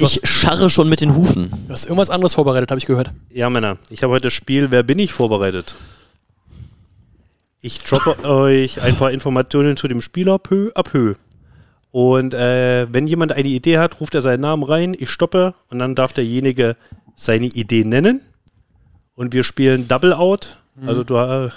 Ich scharre schon mit den Hufen. Du hast irgendwas anderes vorbereitet, habe ich gehört. Ja, Männer, ich habe heute das Spiel Wer bin ich vorbereitet. Ich droppe euch ein paar Informationen zu dem Spieler peu à peu. Und äh, wenn jemand eine Idee hat, ruft er seinen Namen rein, ich stoppe und dann darf derjenige seine Idee nennen. Und wir spielen Double Out. Also du äh,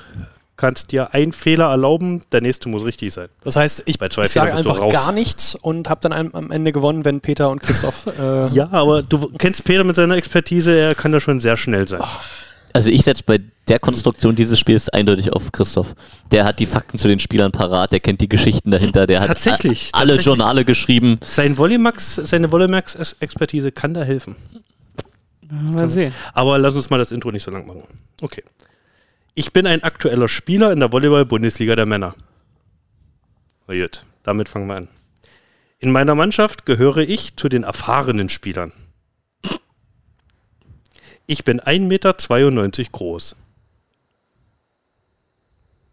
kannst dir einen Fehler erlauben, der nächste muss richtig sein. Das heißt, ich, Bei zwei ich sage einfach raus. gar nichts und habe dann am- am Ende gewonnen, wenn Peter und Christoph. Äh, Ja, aber du kennst Peter mit seiner Expertise, er kann da schon sehr schnell sein. Also ich setze bei der Konstruktion dieses Spiels eindeutig auf Christoph. Der hat die Fakten zu den Spielern parat, der kennt die Geschichten dahinter, der hat Tatsächlich, alle tatsächlich. Journale geschrieben. Sein Volleymax, seine Volleymax-Expertise kann da helfen. Mal sehen. Aber lass uns mal das Intro nicht so lang machen. Okay. Ich bin ein aktueller Spieler in der Volleyball-Bundesliga der Männer. Na gut, damit fangen wir an. In meiner Mannschaft gehöre ich zu den erfahrenen Spielern. Ich bin 1,92 Meter groß.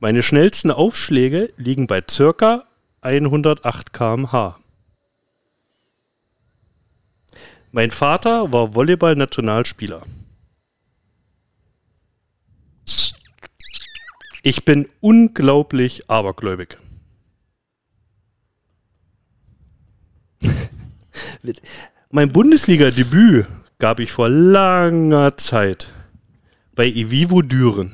Meine schnellsten Aufschläge liegen bei circa 108 km/h. Mein Vater war Volleyball-Nationalspieler. Ich bin unglaublich abergläubig. mein Bundesliga-Debüt gab ich vor langer Zeit bei Ivivo Düren.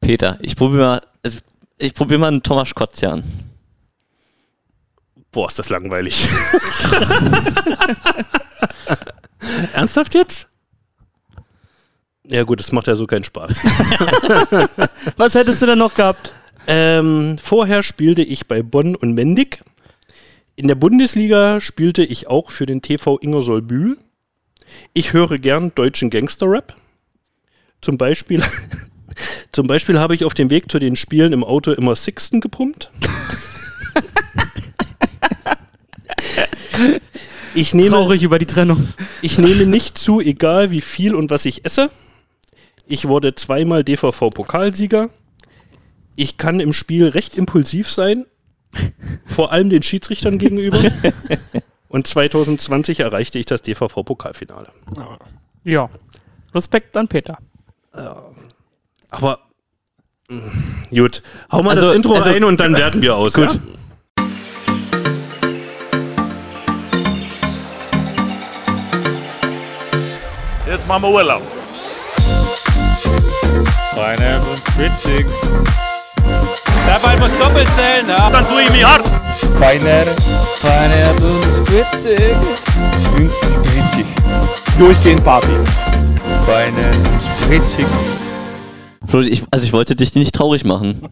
Peter, ich probiere mal, also ich probiere mal einen Thomas Kotzian. Boah, ist das langweilig. Ernsthaft jetzt? Ja gut, das macht ja so keinen Spaß. Was hättest du denn noch gehabt? Ähm, vorher spielte ich bei Bonn und Mendig. In der Bundesliga spielte ich auch für den TV Ingersoll Bühl. Ich höre gern deutschen Gangster-Rap. Zum Beispiel, zum Beispiel habe ich auf dem Weg zu den Spielen im Auto immer Sixten gepumpt. Ich nehme, Traurig über die Trennung. ich nehme nicht zu, egal wie viel und was ich esse. Ich wurde zweimal DVV-Pokalsieger. Ich kann im Spiel recht impulsiv sein, vor allem den Schiedsrichtern gegenüber. Und 2020 erreichte ich das DVV-Pokalfinale. Ja. Respekt an Peter. Aber mh, gut, hau mal Also- das Intro also- rein und dann werten wir aus. Gut. Ja? Jetzt machen wir Urlaub. Spritzig. Der Ball muss doppelt zählen, ja. Dann tue ich mich hart. Feiner. Pineapple Spritzig. Und spritzig. durchgehend Party. Feiner Spritzig. Flo, ich, also ich wollte dich nicht traurig machen.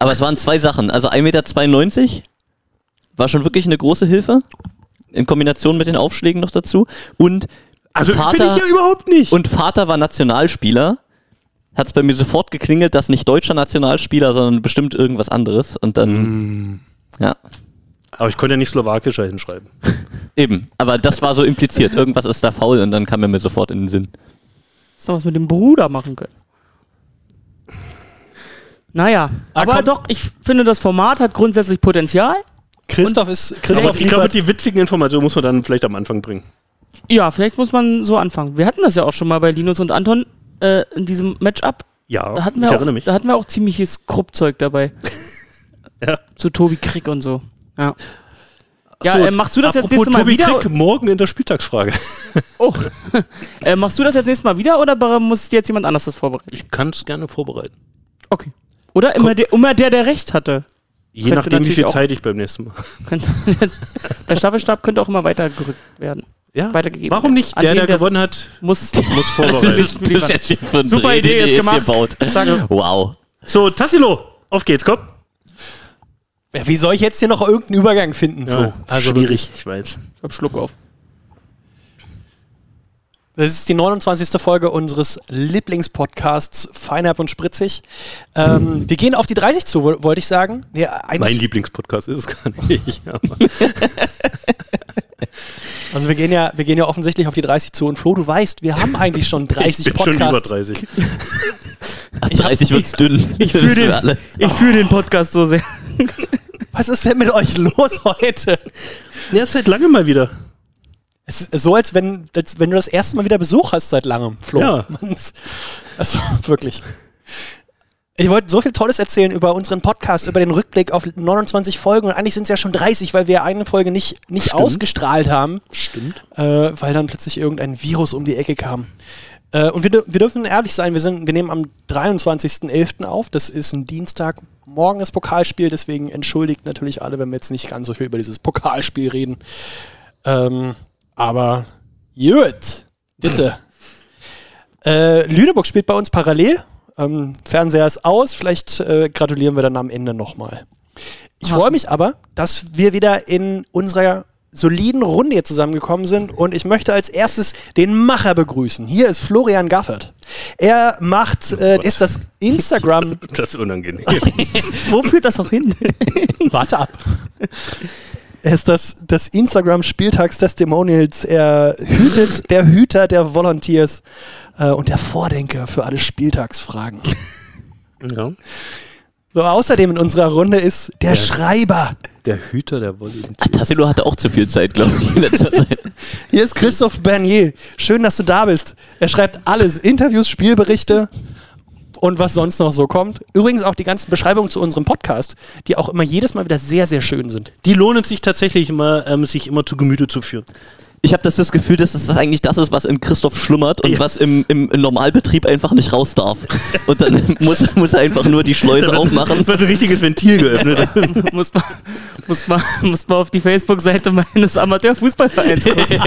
Aber es waren zwei Sachen. Also 1,92 Meter war schon wirklich eine große Hilfe. In Kombination mit den Aufschlägen noch dazu. Und Also finde Vater, ich ja überhaupt nicht. und Vater war Nationalspieler. Hat es bei mir sofort geklingelt, dass nicht deutscher Nationalspieler, sondern bestimmt irgendwas anderes. Und dann, ja, Aber ich konnte ja nicht slowakischer hinschreiben. eben. Aber das war so impliziert. Irgendwas ist da faul und dann kam er mir sofort in den Sinn. Hast du was mit dem Bruder machen können? Naja, Ah, aber komm. doch, ich finde, das Format hat grundsätzlich Potenzial. Christoph ist. Aber Christoph ich glaube, die witzigen Informationen muss man dann vielleicht am Anfang bringen. Ja, vielleicht muss man so anfangen. Wir hatten das ja auch schon mal bei Linus und Anton äh, in diesem Matchup. Ja, Da hatten, ich wir erinnere auch, mich. da hatten wir auch ziemliches Kruppzeug dabei. Ja. Zu Tobi Krick und so. Ja. Ja, So, äh, machst du das jetzt apropos nächste Mal Tobi wieder? Krick, morgen in der Spieltagsfrage. Oh. äh, machst du das jetzt nächstes Mal wieder oder muss jetzt jemand anders das vorbereiten? Ich kann es gerne vorbereiten. Okay. Oder immer der, immer der, der recht hatte. Je nachdem, wie viel Zeit ich beim nächsten Mal. Der Staffelstab könnte auch immer weitergerückt werden. Ja, Weitergegeben. warum nicht? Der, der der- gewonnen hat, Muss. muss vorbereiten. Jetzt Super Idee, ihr gemacht. Wow. so, Tassilo, auf geht's, komm. Ja, wie soll ich jetzt hier noch irgendeinen Übergang finden, Flo? also schwierig, ich weiß. Ich hab Schluck auf. Das ist die 29. Folge unseres Lieblingspodcasts Feinab und Spritzig. Ähm, wir gehen auf die 30 zu, wo- wollte ich sagen. Nee, Mein Lieblingspodcast ist es gar nicht. Also wir gehen, ja, wir gehen ja offensichtlich auf die 30 zu. Und Flo, du weißt, wir haben eigentlich schon 30 ich bin schon über Podcasts. 30. Ab 30 wird's dünn. Ich fühle den, alle. ich fühl den Podcast so sehr. Was ist denn mit euch los heute? Ja, seit langem mal wieder. Es ist so, als wenn, als wenn du das erste Mal wieder Besuch hast seit langem, Flo. Ja. Ist- Also wirklich. Ich wollte so viel Tolles erzählen über unseren Podcast, über den Rückblick auf 29 Folgen und eigentlich sind es ja schon 30, weil wir eine Folge nicht, nicht ausgestrahlt haben, Stimmt. äh, weil dann plötzlich irgendein Virus um die Ecke kam. Äh, und wir, wir dürfen ehrlich sein, wir, sind, wir nehmen am 23.11. auf, das ist ein Dienstag, morgen das Pokalspiel, deswegen entschuldigt natürlich alle, wenn wir jetzt nicht ganz so viel über dieses Pokalspiel reden. Ähm, aber gut, bitte. äh, Lüneburg spielt bei uns parallel. Ähm, Fernseher ist aus, vielleicht äh, gratulieren wir dann am Ende nochmal. Ich freue mich aber, dass wir wieder in unserer soliden Runde hier zusammengekommen sind und ich möchte als erstes den Macher begrüßen. Hier ist Florian Gaffert. Er macht, äh, ist das Instagram, Das ist unangenehm. Wo führt das auch hin? warte ab. Er ist das, das Instagram Spieltagstestimonials. Er hütet der Hüter der Volunteers äh, und der Vordenker für alle Spieltagsfragen. ja. So, außerdem in unserer Runde ist der Schreiber. Der Hüter der Volunteers. Ah, Tassilo hatte auch zu viel Zeit, glaube ich, in letzter Zeit. Hier ist Christoph Bernier. Schön, dass du da bist. Er schreibt alles: Interviews, Spielberichte und was sonst noch so kommt. Übrigens auch die ganzen Beschreibungen zu unserem Podcast, die auch immer jedes Mal wieder sehr, sehr schön sind. Die lohnen sich tatsächlich immer, ähm, sich immer zu Gemüte zu führen. Ich habe das, das Gefühl, dass es das eigentlich das ist, was in Christoph schlummert und was im, im, im Normalbetrieb einfach nicht raus darf. Und dann muss, muss er einfach nur die Schleuse aufmachen. Es wird ein richtiges Ventil geöffnet. muss, man, muss, man, muss man auf die Facebook-Seite meines Amateurfußballvereins gucken.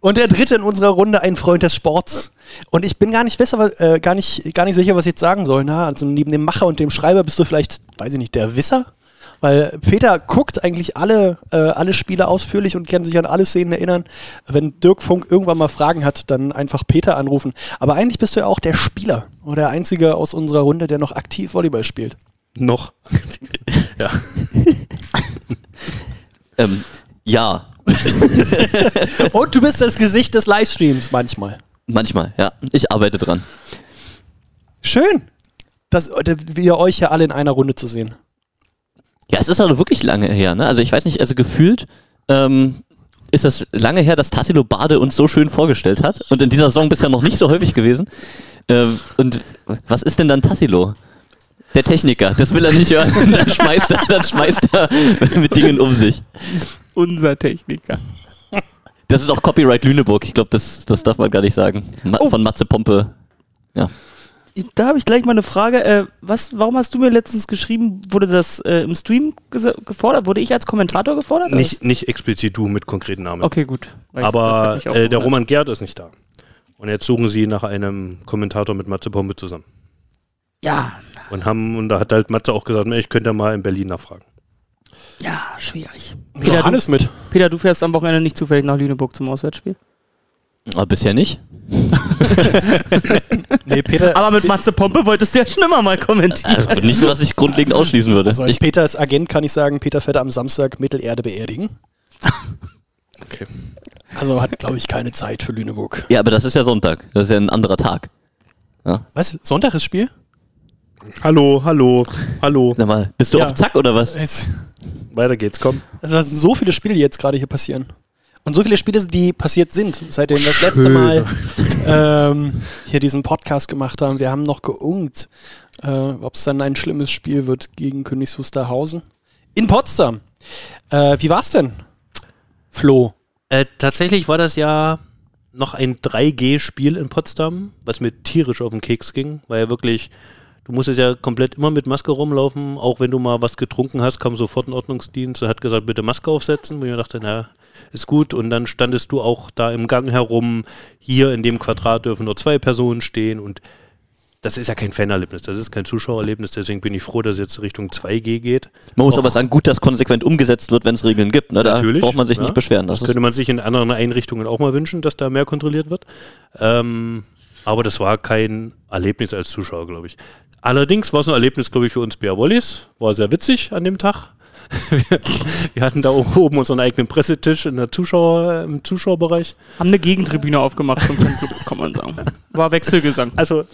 Und der dritte in unserer Runde, ein Freund des Sports. Und ich bin gar nicht, besser, äh, gar nicht, gar nicht sicher, was ich jetzt sagen soll. Na, also neben dem Macher und dem Schreiber bist du vielleicht, weiß ich nicht, der Wisser? Weil Peter guckt eigentlich alle, äh, alle Spiele ausführlich und kann sich an alle Szenen erinnern. Wenn Dirk Funk irgendwann mal Fragen hat, dann einfach Peter anrufen. Aber eigentlich bist du ja auch der Spieler oder der Einzige aus unserer Runde, der noch aktiv Volleyball spielt. Noch. ja. Ähm, ja, Und du bist das Gesicht des Livestreams manchmal. manchmal, ja. Ich arbeite dran. Schön, dass äh, wir euch ja alle in einer Runde zu sehen. Ja, es ist also wirklich lange her, ne? Also ich weiß nicht, also gefühlt ähm, ist das lange her, dass Tassilo Bade uns so schön vorgestellt hat und in dieser Saison bisher noch nicht so häufig gewesen. Ähm, und was ist denn dann Tassilo? Der Techniker, das will er nicht hören. Dann schmeißt er, dann schmeißt er mit Dingen um sich. Unser Techniker. Das ist auch Copyright Lüneburg. Ich glaube, das, das darf man gar nicht sagen. Ma Oh. Von Matze Pompe. Ja. Da habe ich gleich mal eine Frage. Äh, was, warum hast du mir letztens geschrieben, wurde das äh, im Stream gefordert? Wurde ich als Kommentator gefordert? Nicht, nicht explizit du mit konkreten Namen. Okay, gut. Weil Aber äh, der. Roman Gerd ist nicht da. Und jetzt suchen sie nach einem Kommentator mit Matze Pombe zusammen. Ja, Und haben, und da hat halt Matze auch gesagt, ich könnte mal in Berlin nachfragen. ja, schwierig. Peter du, Johannes mit. Peter, du fährst am Wochenende nicht zufällig nach Lüneburg zum Auswärtsspiel? Aber bisher nicht. Nee, Peter, Aber mit Matze Pompe wolltest du ja schon immer mal kommentieren. Also nicht so, was ich grundlegend ausschließen würde. Also als Ich, Peters Agent kann ich sagen, Peter fährt am Samstag Mittelerde beerdigen. Okay. Also hat, glaube ich, keine Zeit für Lüneburg. ja, aber das ist ja Sonntag. Das ist ja ein anderer Tag. Was? Sonntag ist Spiel? Hallo, hallo, hallo. Sag mal, bist du Ja. auf Zack oder was? Es, Weiter geht's, komm. also das sind so viele Spiele, die jetzt gerade hier passieren. Und so viele Spiele, die passiert sind, seitdem wir das letzte Mal ähm, hier diesen Podcast gemacht haben. Wir haben noch geungt, äh, ob es dann ein schlimmes Spiel wird gegen Königs Wusterhausen. In Potsdam. Äh, wie war's denn, Flo? Äh, tatsächlich war das ja noch ein 3G-Spiel in Potsdam, was mir tierisch auf den Keks ging, weil ja wirklich, du musstest ja komplett immer mit Maske rumlaufen, auch wenn du mal was getrunken hast, kam sofort ein Ordnungsdienst und hat gesagt, bitte Maske aufsetzen, wo ich mir dachte, na, ist gut und dann standest du auch da im Gang herum, hier in dem Quadrat dürfen nur zwei Personen stehen und das ist ja kein Fanerlebnis, das ist kein Zuschauererlebnis, deswegen bin ich froh, dass es jetzt Richtung 2G geht. Man muss aber sagen, gut, dass konsequent umgesetzt wird, wenn es Regeln gibt. Ne? Da Natürlich, braucht man sich ja. nicht beschweren. Das Das könnte man sich in anderen Einrichtungen auch mal wünschen, dass da mehr kontrolliert wird. Ähm, aber das war kein Erlebnis als Zuschauer, glaube ich. Allerdings war es ein Erlebnis, glaube ich, für uns Bär Wollis. War sehr witzig an dem Tag. Wir, hatten da oben unseren eigenen Pressetisch in der Zuschauer, im Zuschauerbereich. Haben eine Gegentribüne aufgemacht zum Fanclub, kann man sagen. War Wechselgesang. Also,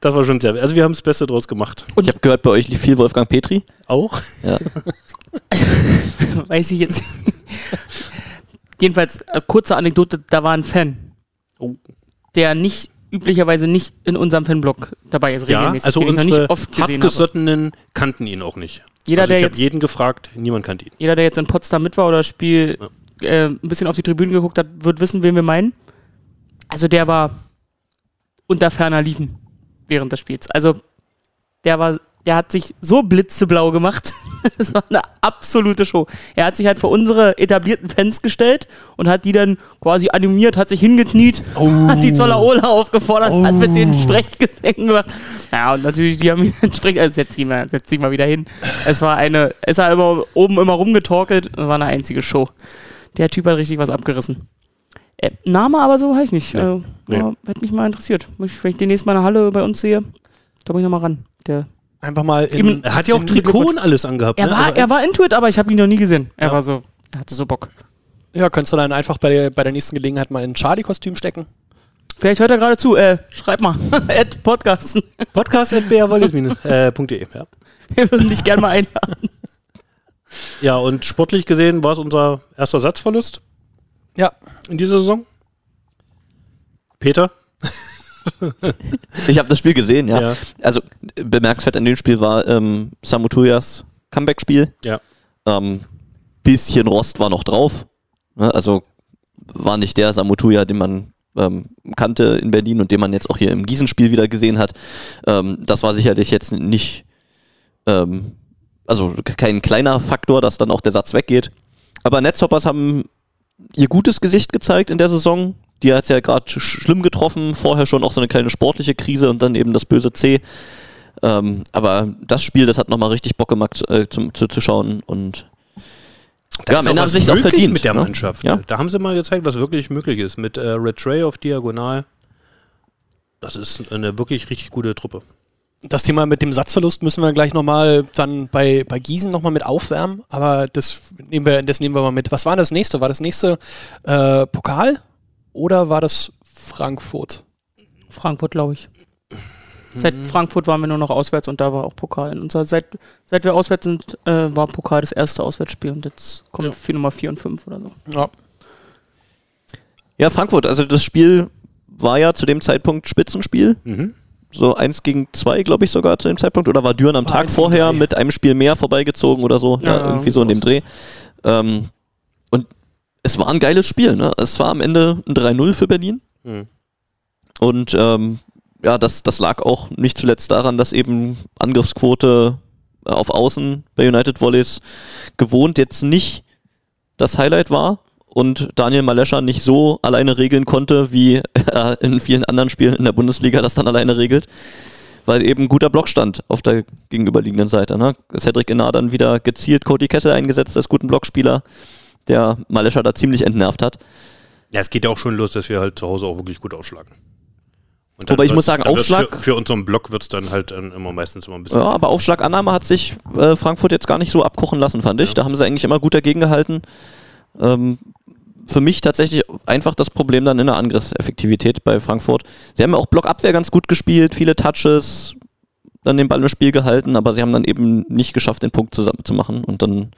das war schon sehr. Also, wir haben das Beste draus gemacht. ich habe gehört, bei euch lief viel Wolfgang Petri. Auch. Ja. weiß ich jetzt. Jedenfalls, äh, kurze Anekdote, da war ein Fan, Oh. der nicht üblicherweise nicht in unserem Fanblog dabei ist, Ja, regelmäßig, also ich noch unsere nicht oft gesehen habe. Hartgesottenen kannten ihn auch nicht. Jeder, also der ich habe jetzt- jeden gefragt, niemand kannte ihn. Jeder, der jetzt in Potsdam mit war oder das Spiel äh, ein bisschen auf die Tribüne geguckt hat, wird wissen, wen wir meinen. Also der war unter ferner Liefen während des Spiels. Also der war, der hat sich so blitzeblau gemacht. Das war eine absolute Show. Er hat sich halt vor unsere etablierten Fans gestellt und hat die dann quasi animiert, hat sich hingekniet, hat die Zollaola aufgefordert, hat mit denen Sprechgesängen gemacht. Ja, und natürlich, die haben ihn entsprechend, also setz dich mal, setz dich mal wieder hin. Es war eine, es war immer oben immer rumgetorkelt, es war eine einzige Show. Der Typ hat richtig was abgerissen. Äh, Name aber so weiß ich nicht. Äh, Nee. ja, hätte mich mal interessiert. Wenn ich demnächst mal eine Halle bei uns sehe, da muss ich nochmal ran. Der, Einfach mal in, Eben- Er hat ja auch Trikot und alles angehabt. er, ne? war, Also- er war into it, aber ich habe ihn noch nie gesehen. Er Ja. war so, er hatte so Bock. Ja, kannst du dann einfach bei der, bei der nächsten Gelegenheit mal in ein Charlie-Kostüm stecken? Vielleicht hört er gerade zu. Äh, schreib mal. At Podcasten. Podcast.brwallis.de. Ja. Wir würden dich gerne mal einladen. ja, und sportlich gesehen war es unser erster Satzverlust Ja. in dieser Saison. Peter? Ich habe das Spiel gesehen, ja. Ja. Also bemerkenswert an dem Spiel war ähm, Samu Tuyas Comeback-Spiel. Ja. Ähm, bisschen Rost war noch drauf. Ne? Also war nicht der Samu Tuya, den man ähm, kannte in Berlin und den man jetzt auch hier im Gießen-Spiel wieder gesehen hat. Ähm, das war sicherlich jetzt nicht, ähm, also kein kleiner Faktor, dass dann auch der Satz weggeht. Aber Netzhoppers haben ihr gutes Gesicht gezeigt in der Saison. Die hat es ja gerade sch schlimm getroffen, vorher schon auch so eine kleine sportliche Krise und dann eben das böse C. Ähm, aber das Spiel, das hat nochmal richtig Bock gemacht äh, zum, zu, zu schauen und ja, am Ende haben sie sich auch verdient. mit der ne? Mannschaft. Ja. Da haben sie mal gezeigt, was wirklich möglich ist. Mit äh, Red Tray auf Diagonal. Das ist eine wirklich richtig gute Truppe. Das Thema mit dem Satzverlust müssen wir gleich nochmal dann bei, bei Gießen nochmal mit aufwärmen, aber das nehmen, wir, das nehmen wir mal mit. Was war das nächste? War das nächste äh, Pokal oder war das Frankfurt? Frankfurt, glaube ich. Seit Frankfurt waren wir nur noch auswärts und da war auch Pokal. Und seit, seit wir auswärts sind, äh, war Pokal das erste Auswärtsspiel und jetzt kommt für Nummer 4 und 5 oder so. Ja. ja, Frankfurt, also das Spiel war ja zu dem Zeitpunkt Spitzenspiel. Mhm. So eins gegen zwei, glaube ich, sogar zu dem Zeitpunkt. Oder war Düren am War Tag vorher mit einem Spiel mehr vorbeigezogen oder so. Ja, Ja, irgendwie so in dem Dreh. Ähm, es war ein geiles Spiel. Ne? Es war am Ende ein 3-0 für Berlin. Mhm. Und ähm, ja, das, das lag auch nicht zuletzt daran, dass eben Angriffsquote äh, auf Außen bei United Volleys gewohnt jetzt nicht das Highlight war und Daniel Malescher nicht so alleine regeln konnte, wie er in vielen anderen Spielen in der Bundesliga das dann alleine regelt. Weil eben guter Block stand auf der gegenüberliegenden Seite. Ne? Cedric Enar dann wieder gezielt Cody Kessel eingesetzt als guten Blockspieler, der Malescher da ziemlich entnervt hat. Ja, es geht ja auch schon los, dass wir halt zu Hause auch wirklich gut aufschlagen. Und Wobei ich muss sagen, Aufschlag- Für, für unseren Block wird es dann halt immer meistens immer ein bisschen. Ja, aber Aufschlagannahme hat sich äh, Frankfurt jetzt gar nicht so abkochen lassen, fand ich. Da haben sie eigentlich immer gut dagegen gehalten. Ähm, für mich tatsächlich einfach das Problem dann in der Angriffseffektivität bei Frankfurt. Sie haben ja auch Blockabwehr ganz gut gespielt, viele Touches, dann den Ball im Spiel gehalten, aber sie haben dann eben nicht geschafft, den Punkt zusammen zu machen. Und dann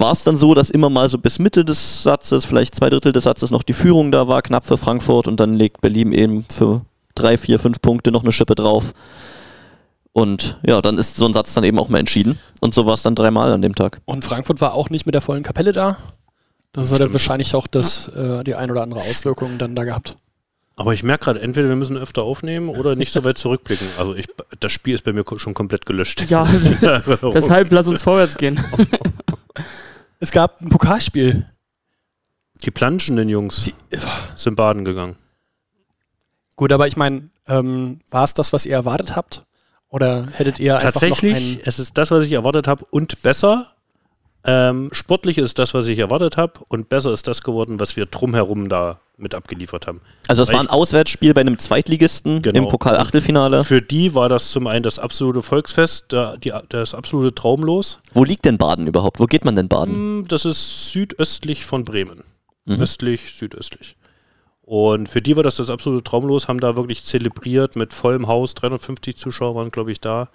war es dann so, dass immer mal so bis Mitte des Satzes, vielleicht zwei Drittel des Satzes noch die Führung da war, knapp für Frankfurt und dann legt Berlin eben für drei, vier, fünf Punkte noch eine Schippe drauf. Und ja, dann ist so ein Satz dann eben auch mal entschieden. Und so war es dann dreimal an dem Tag. Und Frankfurt war auch nicht mit der vollen Kapelle da. Das hat ja wahrscheinlich auch das, äh, die ein oder andere Auswirkung dann da gehabt. Aber ich merke gerade, entweder wir müssen öfter aufnehmen oder nicht so weit zurückblicken. Also ich, das Spiel ist bei mir schon komplett gelöscht. Ja, deshalb lass uns vorwärts gehen. Es gab ein Pokalspiel. Die planschenden Jungs Die, sind baden gegangen. gut, aber ich meine, ähm, war es das, was ihr erwartet habt? Oder hättet ihr einfach noch Tatsächlich, es ist das, was ich erwartet habe und besser. Ähm, sportlich ist das, was ich erwartet habe und besser ist das geworden, was wir drumherum da mit abgeliefert haben. Also es war ein Auswärtsspiel bei einem Zweitligisten Genau. im Pokal-Achtelfinale. Für die war das zum einen das absolute Volksfest, da, die, das absolute Traumlos. Wo liegt denn Baden überhaupt? Wo geht man denn baden? Hm, Das ist südöstlich von Bremen. Mhm. Östlich, südöstlich. Und für die war das das absolute Traumlos, haben da wirklich zelebriert mit vollem Haus, 350 Zuschauer waren, glaube ich, da.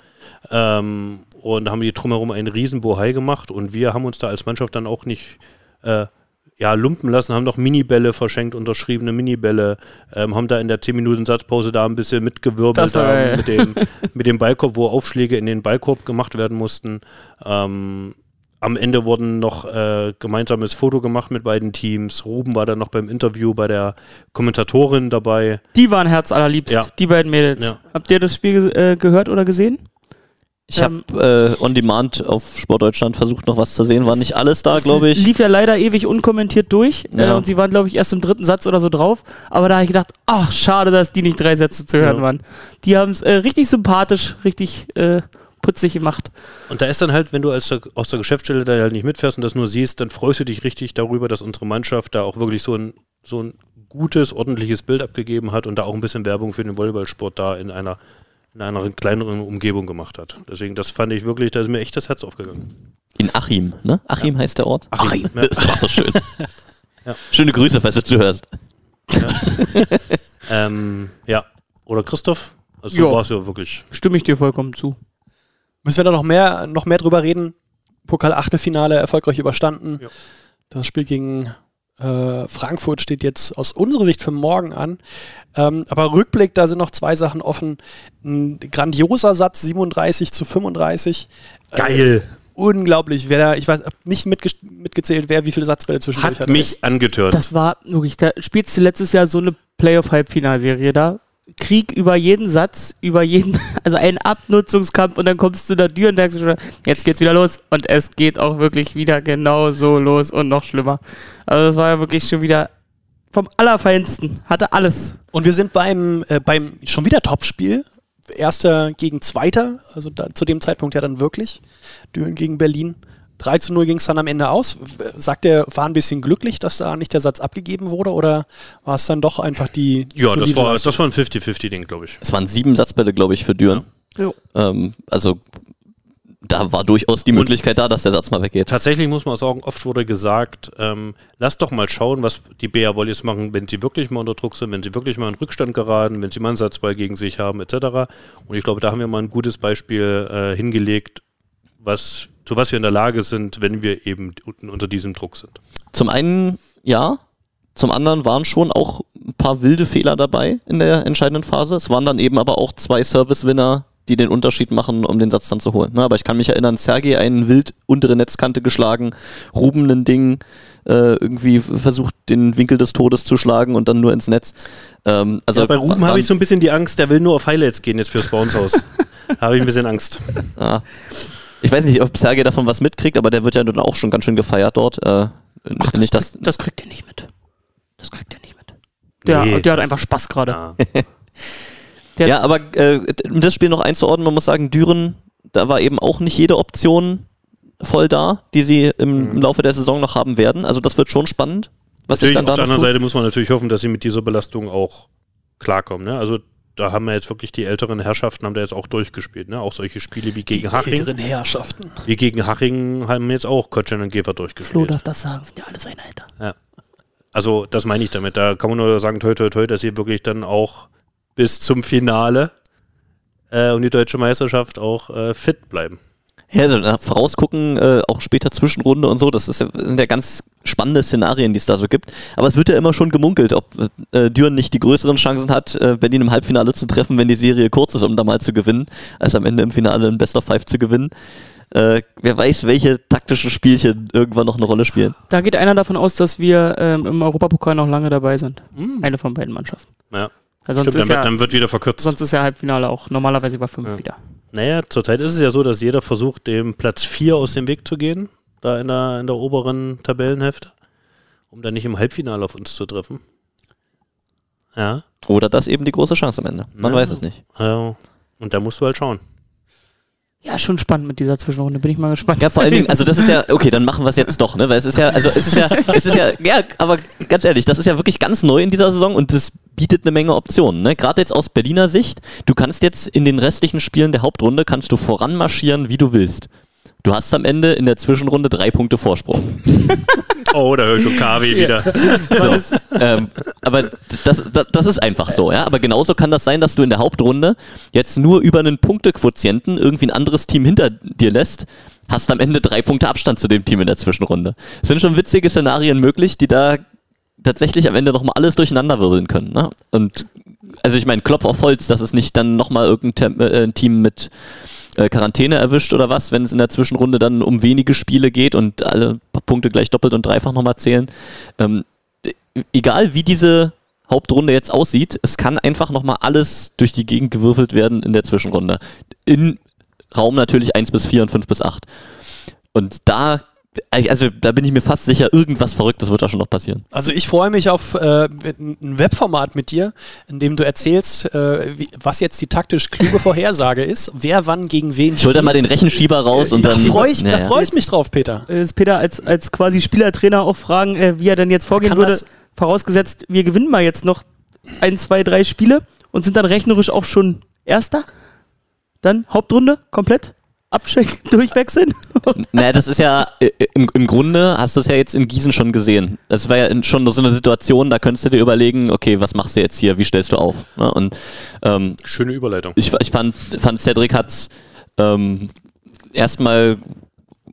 Ähm, und haben die drumherum einen riesen Bohai gemacht und wir haben uns da als Mannschaft dann auch nicht äh, ja, lumpen lassen, haben noch Minibälle verschenkt, unterschriebene Minibälle, ähm, haben da in der 10 Minuten Satzpause da ein bisschen mitgewirbelt da geil. mit, dem, mit dem Ballkorb, wo Aufschläge in den Ballkorb gemacht werden mussten. Ähm, am Ende wurden noch äh, gemeinsames Foto gemacht mit beiden Teams. Ruben war dann noch beim Interview bei der Kommentatorin dabei. Die waren herzallerliebst, Ja. die beiden Mädels. Ja. Habt ihr das Spiel äh, gehört oder gesehen? Ich Ähm, habe äh, on demand auf Sportdeutschland versucht noch was zu sehen. War nicht alles da, glaube ich. Lief ja leider ewig unkommentiert durch äh, Ja. und sie waren, glaube ich, erst im dritten Satz oder so drauf. Aber da habe ich gedacht, ach, schade, dass die nicht drei Sätze zu hören Ja. waren. Die haben es äh, richtig sympathisch, richtig äh, putzig gemacht. Und da ist dann halt, wenn du als aus der Geschäftsstelle da halt nicht mitfährst und das nur siehst, dann freust du dich richtig darüber, dass unsere Mannschaft da auch wirklich so ein, so ein gutes, ordentliches Bild abgegeben hat und da auch ein bisschen Werbung für den Volleyballsport da in einer, in einer kleineren Umgebung gemacht hat. Deswegen, das fand ich wirklich, da ist mir echt das Herz aufgegangen. In Achim, ne? Achim heißt der Ort. Achim, ja. Das ist so schön. Ja. Schöne Grüße, falls du zuhörst. Ähm, ja. Oder Christoph? Also Ja. du warst ja wirklich. Stimme ich dir vollkommen zu. Müssen wir da noch mehr, noch mehr drüber reden? Pokal-Achtelfinale erfolgreich überstanden. Ja. Das Spiel gegen äh, Frankfurt steht jetzt aus unserer Sicht für morgen an. Ähm, aber Rückblick, da sind noch zwei Sachen offen. Ein grandioser Satz, 37 zu 35. Äh, Geil! unglaublich. Wer da, ich weiß, nicht mitge mitgezählt, wer wie viele Satzbälle zwischendurch Hat mich angetört. Das war wirklich, da spielst du letztes Jahr so eine Playoff-Halbfinalserie da. Krieg über jeden Satz, über jeden, also einen Abnutzungskampf und dann kommst du da Tür und denkst schon, jetzt geht's wieder los und es geht auch wirklich wieder genau so los und noch schlimmer. Also das war ja wirklich schon wieder vom Allerfeinsten, hatte alles. Und wir sind beim, äh, beim schon wieder Topspiel. Erster gegen Zweiter, also da, zu dem Zeitpunkt ja dann wirklich. Düren gegen Berlin. 3 zu 0 ging es dann am Ende aus. Sagt er, war ein bisschen glücklich, dass da nicht der Satz abgegeben wurde oder war es dann doch einfach die. ja, das war, das war ein 50-50-Ding, glaube ich. Es waren sieben Satzbälle, glaube ich, für Düren. Jo. Ähm, also da war durchaus die Möglichkeit da, dass der Satz mal weggeht. Tatsächlich muss man sagen, oft wurde gesagt, ähm, lass doch mal schauen, was die BA Volleys machen, wenn sie wirklich mal unter Druck sind, wenn sie wirklich mal in Rückstand geraten, wenn sie mal einen Satzball gegen sich haben, etc. Und ich glaube, da haben wir mal ein gutes Beispiel äh, hingelegt, was, zu was wir in der Lage sind, wenn wir eben unten unter diesem Druck sind. Zum einen ja, zum anderen waren schon auch ein paar wilde Fehler dabei in der entscheidenden Phase. Es waren dann eben aber auch zwei Service-Winner, die den Unterschied machen, um den Satz dann zu holen. Ne, aber ich kann mich erinnern, Sergei einen wild untere Netzkante geschlagen, Ruben ein Ding, äh, irgendwie versucht, den Winkel des Todes zu schlagen und dann nur ins Netz. Ähm, also ja, bei Ruben habe ich so ein bisschen die Angst, der will nur auf Highlights gehen jetzt fürs Bounce-Haus. da habe ich ein bisschen Angst. Ah. Ich weiß nicht, ob Sergei davon was mitkriegt, aber der wird ja dann auch schon ganz schön gefeiert dort. Äh, nicht, dass, Das kriegt er nicht mit. Das kriegt er nicht mit. Der, Nee. der hat einfach Spaß gerade. Ja. Ja, aber äh, um das Spiel noch einzuordnen, man muss sagen, Düren, da war eben auch nicht jede Option voll da, die sie im, im Laufe der Saison noch haben werden. Also das wird schon spannend, was Natürlich, dann auf der anderen tut. Seite muss man natürlich hoffen, dass sie mit dieser Belastung auch klarkommen. Ne? Also da haben wir jetzt wirklich die älteren Herrschaften haben da jetzt auch durchgespielt. Ne? Auch solche Spiele wie gegen die Haching. älteren Herrschaften. Wie gegen Haching haben jetzt auch Kotschan und Gefer Flo durchgespielt. darf das sagen, sind ja alle sein Alter. Also das meine ich damit. Da kann man nur sagen, toi toi toi, dass sie wirklich dann auch bis zum Finale äh, und die deutsche Meisterschaft auch äh, fit bleiben. Ja, also nach vorausgucken, äh, auch später Zwischenrunde und so, das ist sind ja ganz spannende Szenarien, die es da so gibt. Aber es wird ja immer schon gemunkelt, ob äh, Düren nicht die größeren Chancen hat, äh, Berlin im Halbfinale zu treffen, wenn die Serie kurz ist, um da mal zu gewinnen, als am Ende im Finale ein Best of Five zu gewinnen. Äh, wer weiß, welche taktischen Spielchen irgendwann noch eine Rolle spielen. Da geht einer davon aus, dass wir ähm, im Europapokal noch lange dabei sind. Eine von beiden Mannschaften. Ja. Weil sonst, Stimmt, dann, ist wird, ja, dann wird wieder verkürzt. sonst ist ja Halbfinale auch normalerweise über fünf Ja. wieder. Naja, zurzeit ist es ja so, dass jeder versucht, dem Platz 4 aus dem Weg zu gehen, da in der, in der oberen Tabellenhälfte, um dann nicht im Halbfinale auf uns zu treffen. Ja, Oder das eben die große Chance am Ende. Man Ja. weiß es nicht. ja. und da musst du halt schauen. Ja, schon spannend mit dieser Zwischenrunde, bin ich mal gespannt. Ja, vor allen Dingen, also das ist ja, okay, dann machen wir es jetzt doch, ne? Weil es ist ja, also es ist ja, es ist ja, ja, aber ganz ehrlich, das ist ja wirklich ganz neu in dieser Saison und das bietet eine Menge Optionen, ne? Gerade jetzt aus Berliner Sicht, du kannst jetzt in den restlichen Spielen der Hauptrunde, kannst du voranmarschieren, wie du willst. Du hast am Ende in der Zwischenrunde drei Punkte Vorsprung. Oh, da höre ich schon KW wieder. So, ähm, aber das, das, das ist einfach so, ja. Aber genauso kann das sein, dass du in der Hauptrunde jetzt nur über einen Punktequotienten irgendwie ein anderes Team hinter dir lässt, hast am Ende drei Punkte Abstand zu dem Team in der Zwischenrunde. Es sind schon witzige Szenarien möglich, die da tatsächlich am Ende nochmal alles durcheinander wirbeln können. Ne? Und also ich meine, Klopf auf Holz, dass es nicht dann nochmal irgendein Tem äh, Team mit äh, Quarantäne erwischt oder was, wenn es in der Zwischenrunde dann um wenige Spiele geht und alle Punkte gleich doppelt und dreifach nochmal zählen. Ähm, e- egal wie diese Hauptrunde jetzt aussieht, es kann einfach nochmal alles durch die Gegend gewürfelt werden in der Zwischenrunde. In Raum natürlich 1 bis 4 und 5 bis 8. Und da, also da bin ich mir fast sicher, irgendwas Verrücktes wird da schon noch passieren. Also ich freue mich auf äh, ein Webformat mit dir, in dem du erzählst, äh, wie, was jetzt die taktisch kluge Vorhersage ist, wer wann gegen wen Ich hol da mal den Rechenschieber raus und da dann. freue ich, Ja, da freu ich mich drauf, Peter. Äh, ist Peter als, als quasi Spielertrainer auch fragen, äh, wie er denn jetzt vorgehen Kann würde, vorausgesetzt, wir gewinnen mal jetzt noch ein, zwei, drei Spiele und sind dann rechnerisch auch schon Erster. Dann Hauptrunde komplett abchecken, durchwechseln. Naja, das ist ja, äh, im, im Grunde hast du es ja jetzt in Gießen schon gesehen. Das war ja in- schon so eine Situation, da könntest du dir überlegen, okay, was machst du jetzt hier, wie stellst du auf? Ne? Und ähm, Schöne Überleitung. ich, ich fand, fand Cedric hat's ähm, erstmal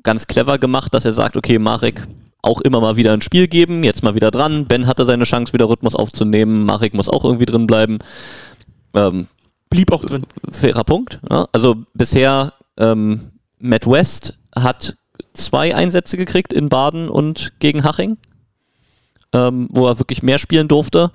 ganz clever gemacht, dass er sagt, okay, Marek auch immer mal wieder ein Spiel geben, jetzt mal wieder dran. Ben hatte seine Chance, wieder Rhythmus aufzunehmen. Marek muss auch irgendwie drin bleiben. Ähm, Blieb auch drin. fairer Punkt. Ja? Also bisher ähm, Matt West hat zwei Einsätze gekriegt in Baden und gegen Haching, ähm, wo er wirklich mehr spielen durfte.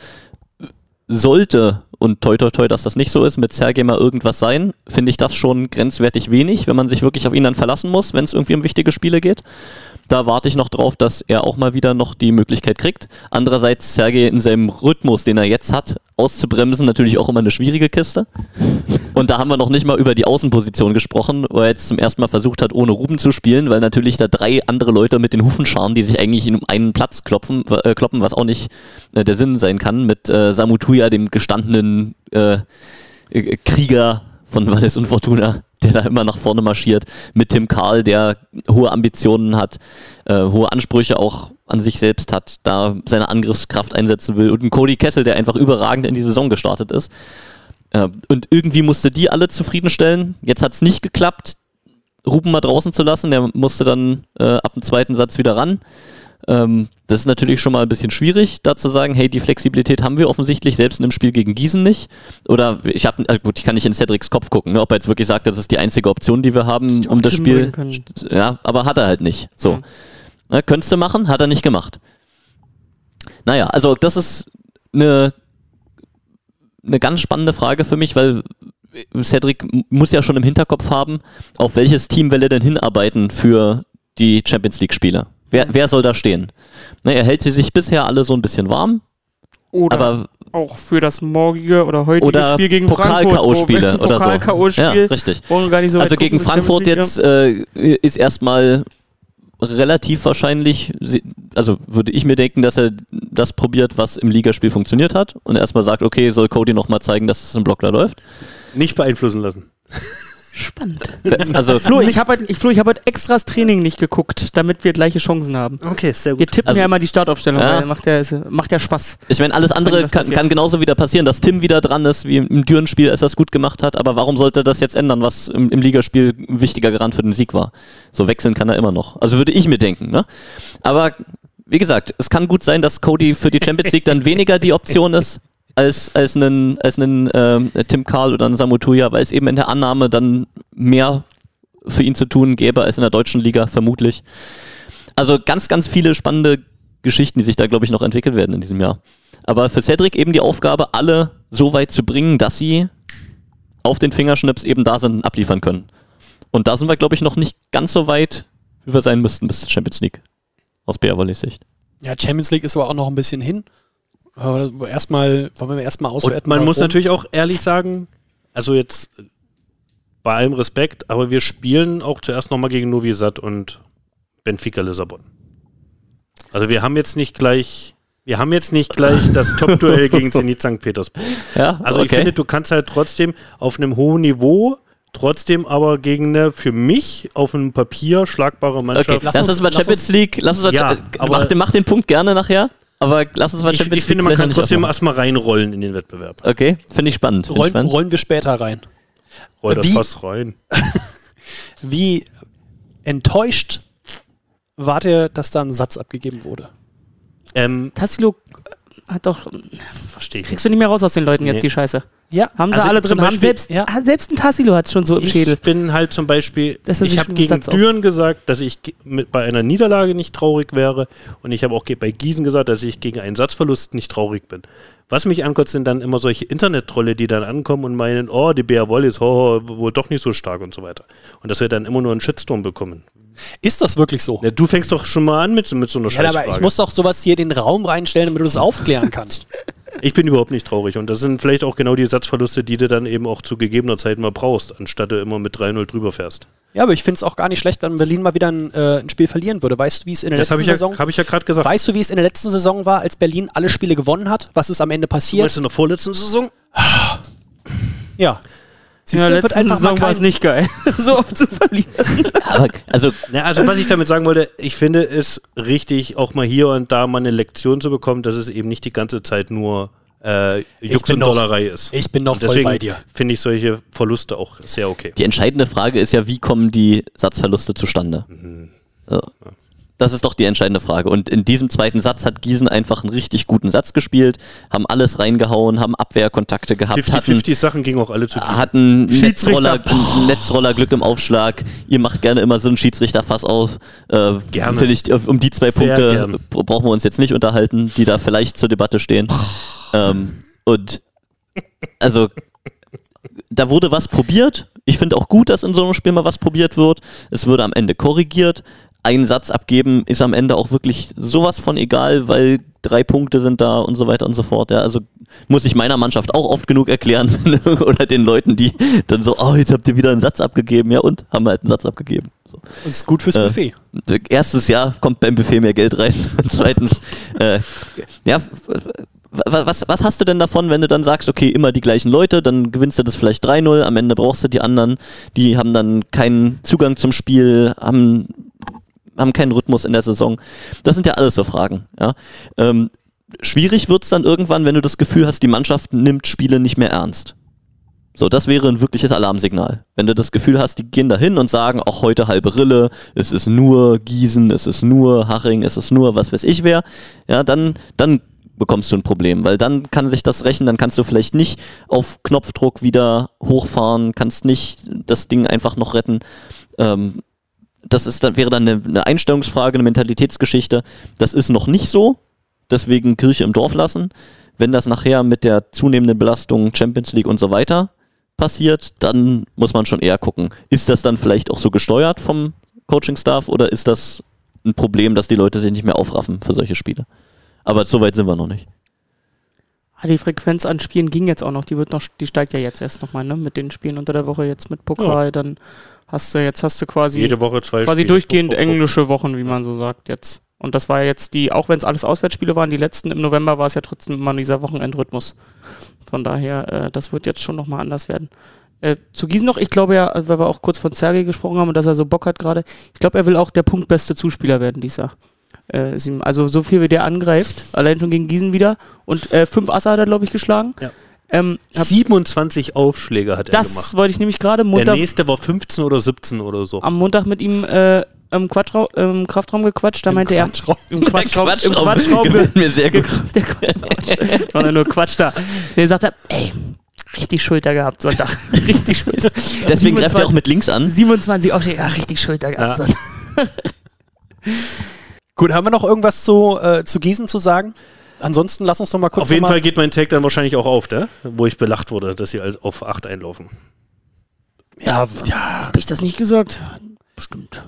Sollte, und toi toi toi, dass das nicht so ist, mit Sergej mal irgendwas sein, finde ich das schon grenzwertig wenig, wenn man sich wirklich auf ihn dann verlassen muss, wenn es irgendwie um wichtige Spiele geht. Da warte ich noch drauf, dass er auch mal wieder noch die Möglichkeit kriegt. Andererseits Sergej in seinem Rhythmus, den er jetzt hat, auszubremsen, natürlich auch immer eine schwierige Kiste. Und da haben wir noch nicht mal über die Außenposition gesprochen, wo er jetzt zum ersten Mal versucht hat, ohne Ruben zu spielen, weil natürlich da drei andere Leute mit den Hufen scharen, die sich eigentlich in einen Platz klopfen, äh, kloppen, was auch nicht äh, der Sinn sein kann, mit äh, Samu Tuya, dem gestandenen äh, Krieger von Wallis und Fortuna, der da immer nach vorne marschiert, mit Tim Karl, der hohe Ambitionen hat, äh, hohe Ansprüche auch an sich selbst hat, da seine Angriffskraft einsetzen will und ein Cody Kessel, der einfach überragend in die Saison gestartet ist. Äh, und irgendwie musste die alle zufriedenstellen. Jetzt hat es nicht geklappt, Ruben mal draußen zu lassen. Der musste dann äh, ab dem zweiten Satz wieder ran. Ähm, das ist natürlich schon mal ein bisschen schwierig, da zu sagen, hey, die Flexibilität haben wir offensichtlich selbst in einem Spiel gegen Gießen nicht. Oder ich habe, also gut, ich kann nicht in Cedrics Kopf gucken, ne, ob er jetzt wirklich sagt, das ist die einzige Option, die wir haben, die um das Spiel. Ja, aber hat er halt nicht. So. Mhm. Ne, könntest du machen, hat er nicht gemacht. Naja, also das ist eine, eine ganz spannende Frage für mich, weil Cedric m- muss ja schon im Hinterkopf haben, auf welches Team will er denn hinarbeiten für die Champions League-Spiele. Wer, wer soll da stehen? Na, er hält sie sich bisher alle so ein bisschen warm, Oder aber auch für das morgige oder heutige oder Spiel gegen Frankfurt. Pokal-K.O.-Spiele wo- oder so. Ja, richtig. so Also gegen Frankfurt jetzt äh, ist erstmal relativ wahrscheinlich, also würde ich mir denken, dass er das probiert, was im Ligaspiel funktioniert hat und erstmal sagt, okay, soll Cody nochmal zeigen, dass es im Block da läuft. Nicht beeinflussen lassen. Spannend. Also Flo, ich habe halt, ich, Flo, ich hab halt extra das Training nicht geguckt, damit wir gleiche Chancen haben. Okay, sehr Wir tippen Also- ja immer die Startaufstellung, Ja. weil macht ja, macht ja Spaß. Ich meine, alles andere kann, passiert. kann genauso wieder passieren, dass Tim wieder dran ist, wie im Dürenspiel, als er es gut gemacht hat. Aber warum sollte er das jetzt ändern, was im, im Ligaspiel ein wichtiger Garant für den Sieg war? So wechseln kann er immer noch. Also würde ich mir denken. Ne? Aber wie gesagt, es kann gut sein, dass Cody für die Champions League dann weniger die Option ist als, als einen, als einen ähm, Tim Karl oder einen Samu Tuya, weil es eben in der Annahme dann mehr für ihn zu tun gäbe als in der deutschen Liga, vermutlich. Also ganz, ganz viele spannende Geschichten, die sich da, glaube ich, noch entwickelt werden in diesem Jahr. Aber für Cedric eben die Aufgabe, alle so weit zu bringen, dass sie auf den Fingerschnips eben da sind und abliefern können. Und da sind wir, glaube ich, noch nicht ganz so weit, wie wir sein müssten bis Champions League. Aus BR Sicht. Ja, Champions League ist aber auch noch ein bisschen hin. Aber erstmal, wollen wir erstmal auswerten. Und man muss natürlich auch ehrlich sagen, also jetzt bei allem Respekt, aber wir spielen auch zuerst nochmal gegen Novi Sad und Benfica Lissabon. Also wir haben jetzt nicht gleich, wir haben jetzt nicht gleich das Top-Duell gegen Zenit St. Petersburg. Ja, Also ich finde, du kannst halt trotzdem auf einem hohen Niveau Trotzdem aber gegen eine für mich auf dem Papier schlagbare Mannschaft. Okay, lass lass, uns- uns mal lass Champions uns- League, lass uns mal Ja, mach, den, mach den Punkt gerne nachher, aber lass uns mal ich, Champions ich finde, man kann trotzdem erstmal reinrollen in den Wettbewerb. Okay, finde ich spannend. Find ich Rollen, spannend. rollen wir später rein. Roll das Wie- Fass rein. Wie enttäuscht wart ihr, dass da ein Satz abgegeben wurde? Ähm, Tassilo hat doch. verstehe ich. Kriegst du nicht mehr raus aus den Leuten jetzt Nee. die Scheiße. Ja. Haben sie Also alle zum drin. Haben Beispiel- selbst, ja. ah, selbst ein Tassilo hat schon so im Schädel. Ich bin halt zum Beispiel, ich habe gegen Satz auf- Düren gesagt, dass ich mit, bei einer Niederlage nicht traurig wäre und ich habe auch bei Gießen gesagt, dass ich gegen einen Satzverlust nicht traurig bin. Was mich ankotzt, sind dann immer solche Internet-Trolle, die dann ankommen und meinen, oh, die Bär Wolle ist ho, ho, wohl doch nicht so stark und so weiter. Und dass wir dann immer nur einen Shitstorm bekommen. Ist das wirklich so? Ja, du fängst doch schon mal an mit, so- mit so einer Ja, aber Scheißfrage. ich muss doch sowas hier in den Raum reinstellen, damit du das aufklären kannst. Ich bin überhaupt nicht traurig und das sind vielleicht auch genau die Satzverluste, die du dann eben auch zu gegebener Zeit mal brauchst, anstatt du immer mit 3-0 drüber fährst. Ja, aber ich finde es auch gar nicht schlecht, wenn Berlin mal wieder ein, äh, ein Spiel verlieren würde. Weißt du, wie es in der Das letzten ich, ja, Saison ich ja gerade gesagt. Weißt du, wie es in der letzten Saison war, als Berlin alle Spiele gewonnen hat? Was ist am Ende Du passiert? meinst in der vorletzten Saison? Ja. Siehst In du, wird letzten einfach mal Saison war es nicht geil, so oft zu verlieren. Aber, also, Ja, also was ich damit sagen wollte, ich finde es richtig, auch mal hier und da mal eine Lektion zu bekommen, dass es eben nicht die ganze Zeit nur äh, Jux und noch- Dollerei ist. ich bin noch Und voll deswegen bei dir. finde ich solche Verluste auch sehr okay. die entscheidende Frage ist ja, wie kommen die Satzverluste zustande? So. Das ist doch die entscheidende Frage. Und in diesem zweiten Satz hat Gießen einfach einen richtig guten Satz gespielt, haben alles reingehauen, haben Abwehrkontakte gehabt, hatten, 50-50 Sachen gingen auch alle zu Gießen. hatten Netzroller, Netzroller Glück im Aufschlag. Ihr macht gerne immer so einen Schiedsrichterfass auf. Äh, Gerne. Finde ich, um die zwei Sehr Punkte gern. brauchen wir uns jetzt nicht unterhalten, die da vielleicht zur Debatte stehen. ähm, und also da wurde was probiert. Ich finde auch gut, dass in so einem Spiel mal was probiert wird. Es würde am Ende korrigiert. Ein Satz abgeben ist am Ende auch wirklich sowas von egal, weil drei Punkte sind da und so weiter und so fort. Ja, also muss ich meiner Mannschaft auch oft genug erklären oder den Leuten, die dann so, oh, jetzt habt ihr wieder einen Satz abgegeben. Ja und? Haben wir halt einen Satz abgegeben. So. Und ist gut fürs Äh, Buffet. Erstes Jahr kommt beim Buffet mehr Geld rein. Und zweitens, äh, ja, was, was, was hast du denn davon, wenn du dann sagst, okay, immer die gleichen Leute, dann gewinnst du das vielleicht 3-0, am Ende brauchst du die anderen, die haben dann keinen Zugang zum Spiel, haben, haben keinen Rhythmus in der Saison. Das sind ja alles so Fragen. Ja. Ähm, schwierig wird's dann irgendwann, wenn du das Gefühl hast, die Mannschaft nimmt Spiele nicht mehr ernst. So, das wäre ein wirkliches Alarmsignal. Wenn du das Gefühl hast, die gehen da hin und sagen, auch heute halbe Rille, es ist nur Gießen, es ist nur Haching, es ist nur was weiß ich wer, ja, dann, dann bekommst du ein Problem, weil dann kann sich das rächen, dann kannst du vielleicht nicht auf Knopfdruck wieder hochfahren, kannst nicht das Ding einfach noch retten. Ähm, das ist dann, wäre dann eine, eine Einstellungsfrage, eine Mentalitätsgeschichte. Das ist noch nicht so, deswegen Kirche im Dorf lassen. Wenn das nachher mit der zunehmenden Belastung Champions League und so weiter passiert, dann muss man schon eher gucken. Ist das dann vielleicht auch so gesteuert vom Coaching-Staff oder ist das ein Problem, dass die Leute sich nicht mehr aufraffen für solche Spiele? Aber so weit sind wir noch nicht. Ah, Die Frequenz an Spielen ging jetzt auch noch, die wird noch, die steigt ja jetzt erst nochmal, ne? Mit den Spielen unter der Woche jetzt mit Pokal, dann hast du, jetzt hast du quasi Jede Woche zwei quasi Spiele. durchgehend oh, oh. englische Wochen, wie man so sagt jetzt. Und das war jetzt die, auch wenn es alles Auswärtsspiele waren, die letzten im November war es ja trotzdem immer dieser Wochenendrhythmus. Von daher, äh, das wird jetzt schon nochmal anders werden. Äh, zu Gießen noch, ich glaube ja, weil wir auch kurz von Sergei gesprochen haben und dass er so Bock hat gerade, ich glaube, er will auch der punktbeste Zuspieler werden dieses Jahr. Äh, also so viel wie der angreift, allein schon gegen Gießen wieder. Und äh, fünf Asse hat er, glaube ich, geschlagen. Ja. Ähm, hab, 27 Aufschläge hat er das gemacht. wollte ich nämlich gerade Der nächste war 15 oder 17 oder so. am Montag mit ihm äh, im, Quatschra im Kraftraum gequatscht. Da meinte Quatschraum. er, im Quatschraum, im Quatschraum Quatschraum gefällt mir sehr gut. der Quatsch. War ja nur Quatsch da. Der sagt er, ey, richtig Schulter gehabt Sonntag. richtig Schulter. Deswegen greift er auch 27 mit links an. 27 Aufschläge, ach, richtig Schulter gehabt Ja. Sonntag. Gut, haben wir noch irgendwas zu, äh, zu Gießen zu sagen? Ansonsten lass uns noch mal kurz Auf jeden Fall geht mein Tag dann wahrscheinlich auch auf, ne? wo ich belacht wurde, dass sie halt auf 8 einlaufen. Ja, ja. Hab ich das nicht gesagt? Bestimmt.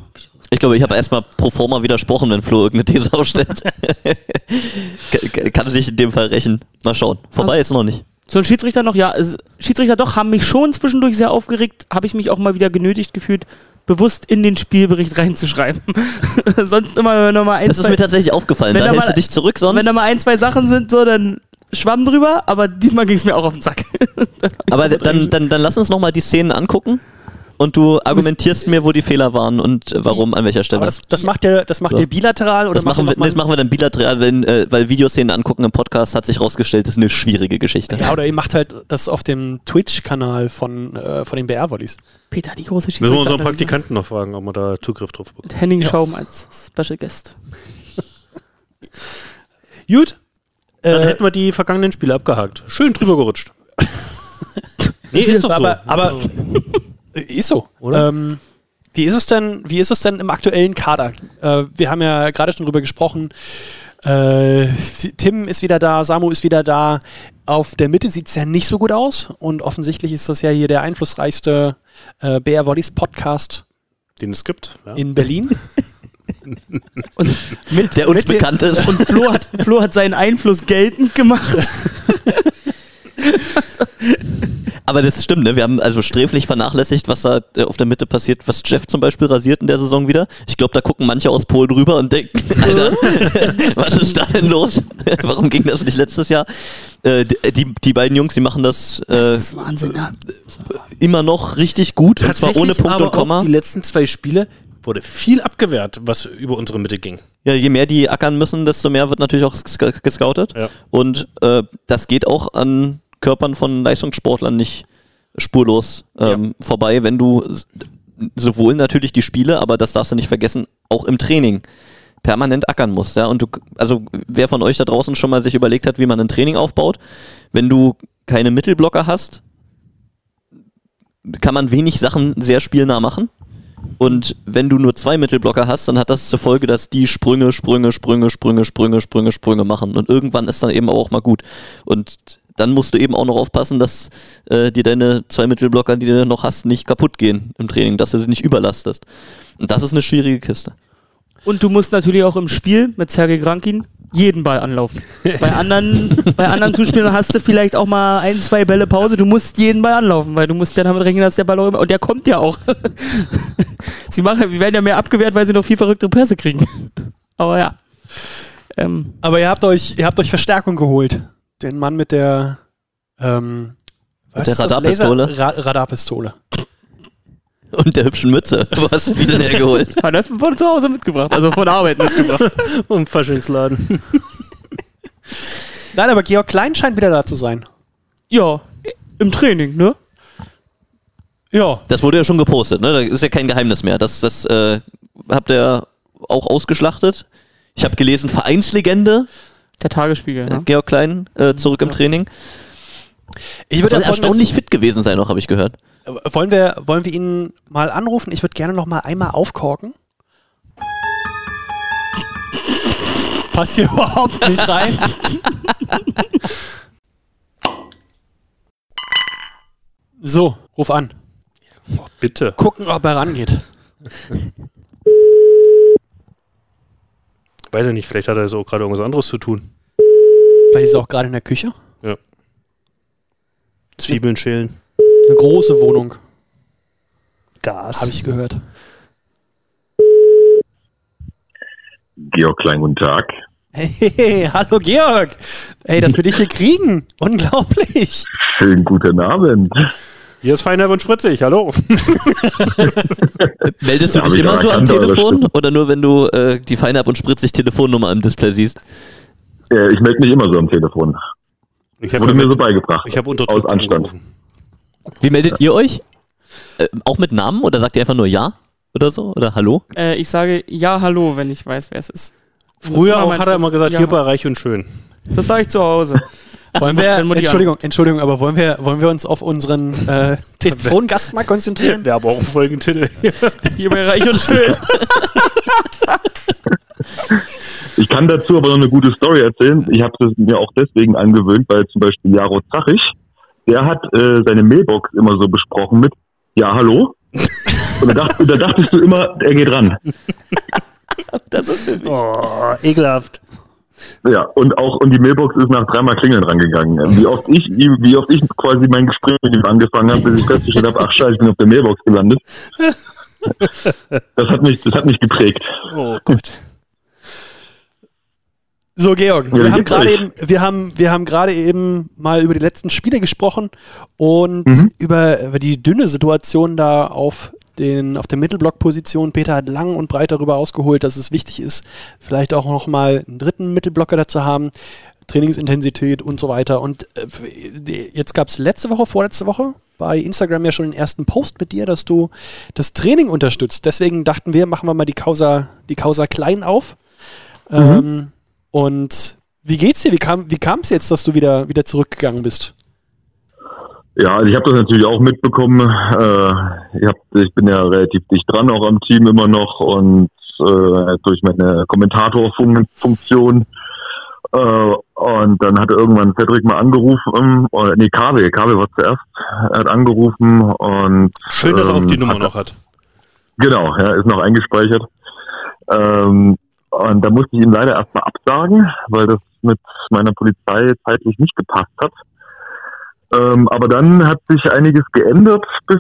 Ich glaube, ich habe erstmal pro forma widersprochen, wenn Flo irgendeine These aufstellt. Ka- Kann sich in dem Fall rächen. Mal schauen. Vorbei ist noch nicht. So ein Schiedsrichter noch, ja, Schiedsrichter doch, haben mich schon zwischendurch sehr aufgeregt, habe ich mich auch mal wieder genötigt gefühlt, bewusst in den Spielbericht reinzuschreiben. sonst immer, wenn da mal ein, Das ist zwei, mir tatsächlich aufgefallen. Wenn Da hältst mal- du dich zurück sonst. wenn da mal ein, zwei Sachen sind, so, dann schwamm drüber, aber diesmal ging es mir auch auf den Sack. Aber dann, dann, dann lass uns nochmal die Szenen angucken. Und du argumentierst mir, wo die Fehler waren und äh, warum, an welcher Stelle. Aber das, das macht ihr, das macht So. ihr bilateral oder Das macht ihr machen, wir, mal- das machen wir dann bilateral, wenn, äh, weil Videoszenen angucken im Podcast hat sich rausgestellt, das ist eine schwierige Geschichte. Ja, oder ihr macht halt das auf dem Twitch-Kanal von, äh, von den BR-Volleys. Peter, die große Müssen wir unseren Schiedsrichter- Praktikanten noch fragen, ob wir da Zugriff drauf bekommen. Mit Henning Schaum als Special Guest. Gut, dann Äh, hätten wir die vergangenen Spiele abgehakt. Schön drüber gerutscht. nee, ist doch so. aber, aber äh, ist so. Oder? Ähm, wie ist es denn, wie ist es denn im aktuellen Kader? Äh, wir haben ja gerade schon drüber gesprochen. Äh, Tim ist wieder da, Samu ist wieder da. Auf der Mitte sieht es ja nicht so gut aus und offensichtlich ist das ja hier der einflussreichste äh, BR Volleys Podcast Den es gibt. Ja. in Berlin. Mit, Der uns bekannt ist. Und Flo hat, Flo hat seinen Einfluss geltend gemacht. Aber das stimmt, ne? Wir haben also sträflich vernachlässigt, was da äh, auf der Mitte passiert, was Jeff zum Beispiel rasiert in der Saison wieder. Ich glaube, da gucken manche aus Polen rüber und denken, Alter, was ist da denn los? Warum ging das nicht letztes Jahr? Äh, die- die, beiden Jungs, die machen das, äh, Das ist Wahnsinn, ne? immer noch richtig gut, und zwar ohne Punkt aber und Komma. Auch die letzten zwei Spiele wurde viel abgewehrt, was über unsere Mitte ging. Ja, je mehr die ackern müssen, desto mehr wird natürlich auch ges- gescoutet. Ja. Und äh, das geht auch an Körpern von Leistungssportlern nicht spurlos ähm, vorbei, wenn du sowohl natürlich die Spiele, aber das darfst du nicht vergessen, auch im Training permanent ackern musst. Ja? Und du, also wer von euch da draußen schon mal sich überlegt hat, wie man ein Training aufbaut, wenn du keine Mittelblocker hast, kann man wenig Sachen sehr spielnah machen. Und wenn du nur zwei Mittelblocker hast, dann hat das zur Folge, dass die Sprünge, Sprünge, Sprünge, Sprünge, Sprünge, Sprünge, Sprünge machen. Und irgendwann ist dann eben auch mal gut. Und dann musst du eben auch noch aufpassen, dass äh, dir deine zwei Mittelblocker, die du noch hast, nicht kaputt gehen im Training, dass du sie nicht überlastest. Und das ist eine schwierige Kiste. Und du musst natürlich auch im Spiel mit Sergei Grankin jeden Ball anlaufen. Bei anderen, bei anderen Zuspielern hast du vielleicht auch mal ein, zwei Bälle Pause. Du musst jeden Ball anlaufen, weil du musst ja damit rechnen, dass der Ball auch immer, und der kommt ja auch. sie machen, wir werden ja mehr abgewehrt, weil sie noch viel verrückte Presse kriegen. Aber ja. Ähm, Aber ihr habt euch, ihr habt euch Verstärkung geholt. Den Mann mit der, ähm, was der ist das? Radarpistole? Ra Radarpistole. Und der hübschen Mütze. Wo hast du die denn hergeholt? hat er von zu Hause mitgebracht, also von der Arbeit mitgebracht. Im Faschingsladen. Nein, aber Georg Klein scheint wieder da zu sein. Ja, im Training, ne? Ja. Das wurde ja schon gepostet, ne? Da ist ja kein Geheimnis mehr. Das, das äh, habt ihr auch ausgeschlachtet. Ich habe gelesen, Vereinslegende, Der Tagesspiegel, ne? Georg Klein, äh, zurück im Training. Ich würde ja erstaunlich fit gewesen sein, noch habe ich gehört. Äh, Wollen wir, wollen wir ihn mal anrufen? Ich würde gerne noch mal einmal aufkorken. Passt hier überhaupt nicht rein. so, ruf an. Bitte. Gucken, ob er rangeht. Weiß ja nicht, vielleicht hat er so gerade irgendwas anderes zu tun. Vielleicht ist er auch gerade in der Küche. Zwiebeln schälen. Eine große Wohnung, Gas. habe ich gehört. Georg Klein, guten Tag. Hey, hallo Georg. Ey, dass wir dich hier kriegen. Unglaublich. Schönen guten Abend. Hier ist Feinherb und Spritzig, hallo. Meldest du Ja, dich ich immer so am Telefon oder nur wenn du äh, die Feinab und spritzig Telefonnummer im Display siehst? Äh, ich melde mich immer so am Telefon. Ich Wurde mir so beigebracht. ich habe unter Aus Anstand. angerufen. Wie meldet ihr euch? Äh, auch mit Namen oder sagt ihr einfach nur Ja oder so? Oder Hallo? Äh, ich sage ja, hallo, wenn ich weiß, wer es ist. Früher auch hat er immer gesagt, Ja. hier bei Reich und Schön. Das sage ich zu Hause. Wollen wir, Entschuldigung, Entschuldigung, aber wollen wir, wollen wir uns auf unseren äh, Telefongast mal konzentrieren? Wir haben auch einen Folgentitel. Hier bei Reich und Schön. Ich kann dazu aber noch eine gute Story erzählen. Ich habe es mir auch deswegen angewöhnt, weil zum Beispiel Jaro Zachich, der hat äh, seine Mailbox immer so besprochen mit Ja, hallo? Und da, dacht, da dachtest du immer, er geht ran. Das ist für mich. Oh, ekelhaft. Ja, und auch, und die Mailbox ist nach dreimal Klingeln rangegangen. Wie oft ich, wie oft ich quasi mein Gespräch mit ihm angefangen habe, bis ich festgestellt habe, ach scheiße, ich bin auf der Mailbox gelandet. Das hat mich, das hat mich geprägt. Oh Gott. So, Georg, wir haben gerade eben, wir haben, wir haben gerade eben mal über die letzten Spiele gesprochen und Mhm. über, über die dünne Situation da auf den, auf der Mittelblock-Position. Peter hat lang und breit darüber ausgeholt, dass es wichtig ist, vielleicht auch nochmal einen dritten Mittelblocker dazu haben, Trainingsintensität und so weiter. Und äh, jetzt gab es letzte Woche, vorletzte Woche bei Instagram ja schon den ersten Post mit dir, dass du das Training unterstützt. Deswegen dachten wir, machen wir mal die Causa, die Causa klein auf. Ähm, und wie geht's dir? Wie kam wie kam es jetzt, dass du wieder, wieder zurückgegangen bist? Ja, also ich habe das natürlich auch mitbekommen. Äh, ich, hab, ich bin ja relativ dicht dran, auch am Team immer noch und äh, durch meine Kommentatorfunktion. Äh, und dann hat irgendwann Cedric mal angerufen, oder nee, KW, KW war zuerst, er hat angerufen und Schön, dass er auch ähm, die Nummer hat- noch hat. Genau, ja, ist noch eingespeichert. Ähm, und da musste ich ihm leider erstmal absagen, weil das mit meiner Polizei zeitlich nicht gepasst hat. Ähm, aber dann hat sich einiges geändert bis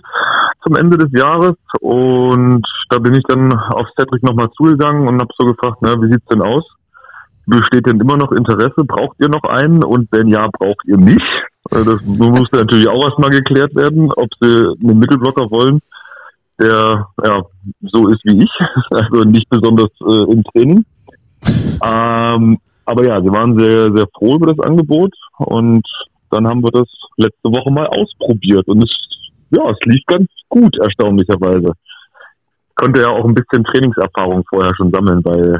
zum Ende des Jahres und da bin ich dann auf Cedric nochmal zugegangen und habe so gefragt, na, wie sieht's denn aus? Besteht denn immer noch Interesse? Braucht ihr noch einen? Und wenn ja, braucht ihr nicht? Äh, Das musste natürlich auch erstmal geklärt werden, ob sie einen Mittelblocker wollen der ja, so ist wie ich, also nicht besonders äh, im Training. Ähm, aber ja, sie waren sehr, sehr froh über das Angebot und dann haben wir das letzte Woche mal ausprobiert und es, ja, es lief ganz gut, erstaunlicherweise. Konnte ja auch ein bisschen Trainingserfahrung vorher schon sammeln bei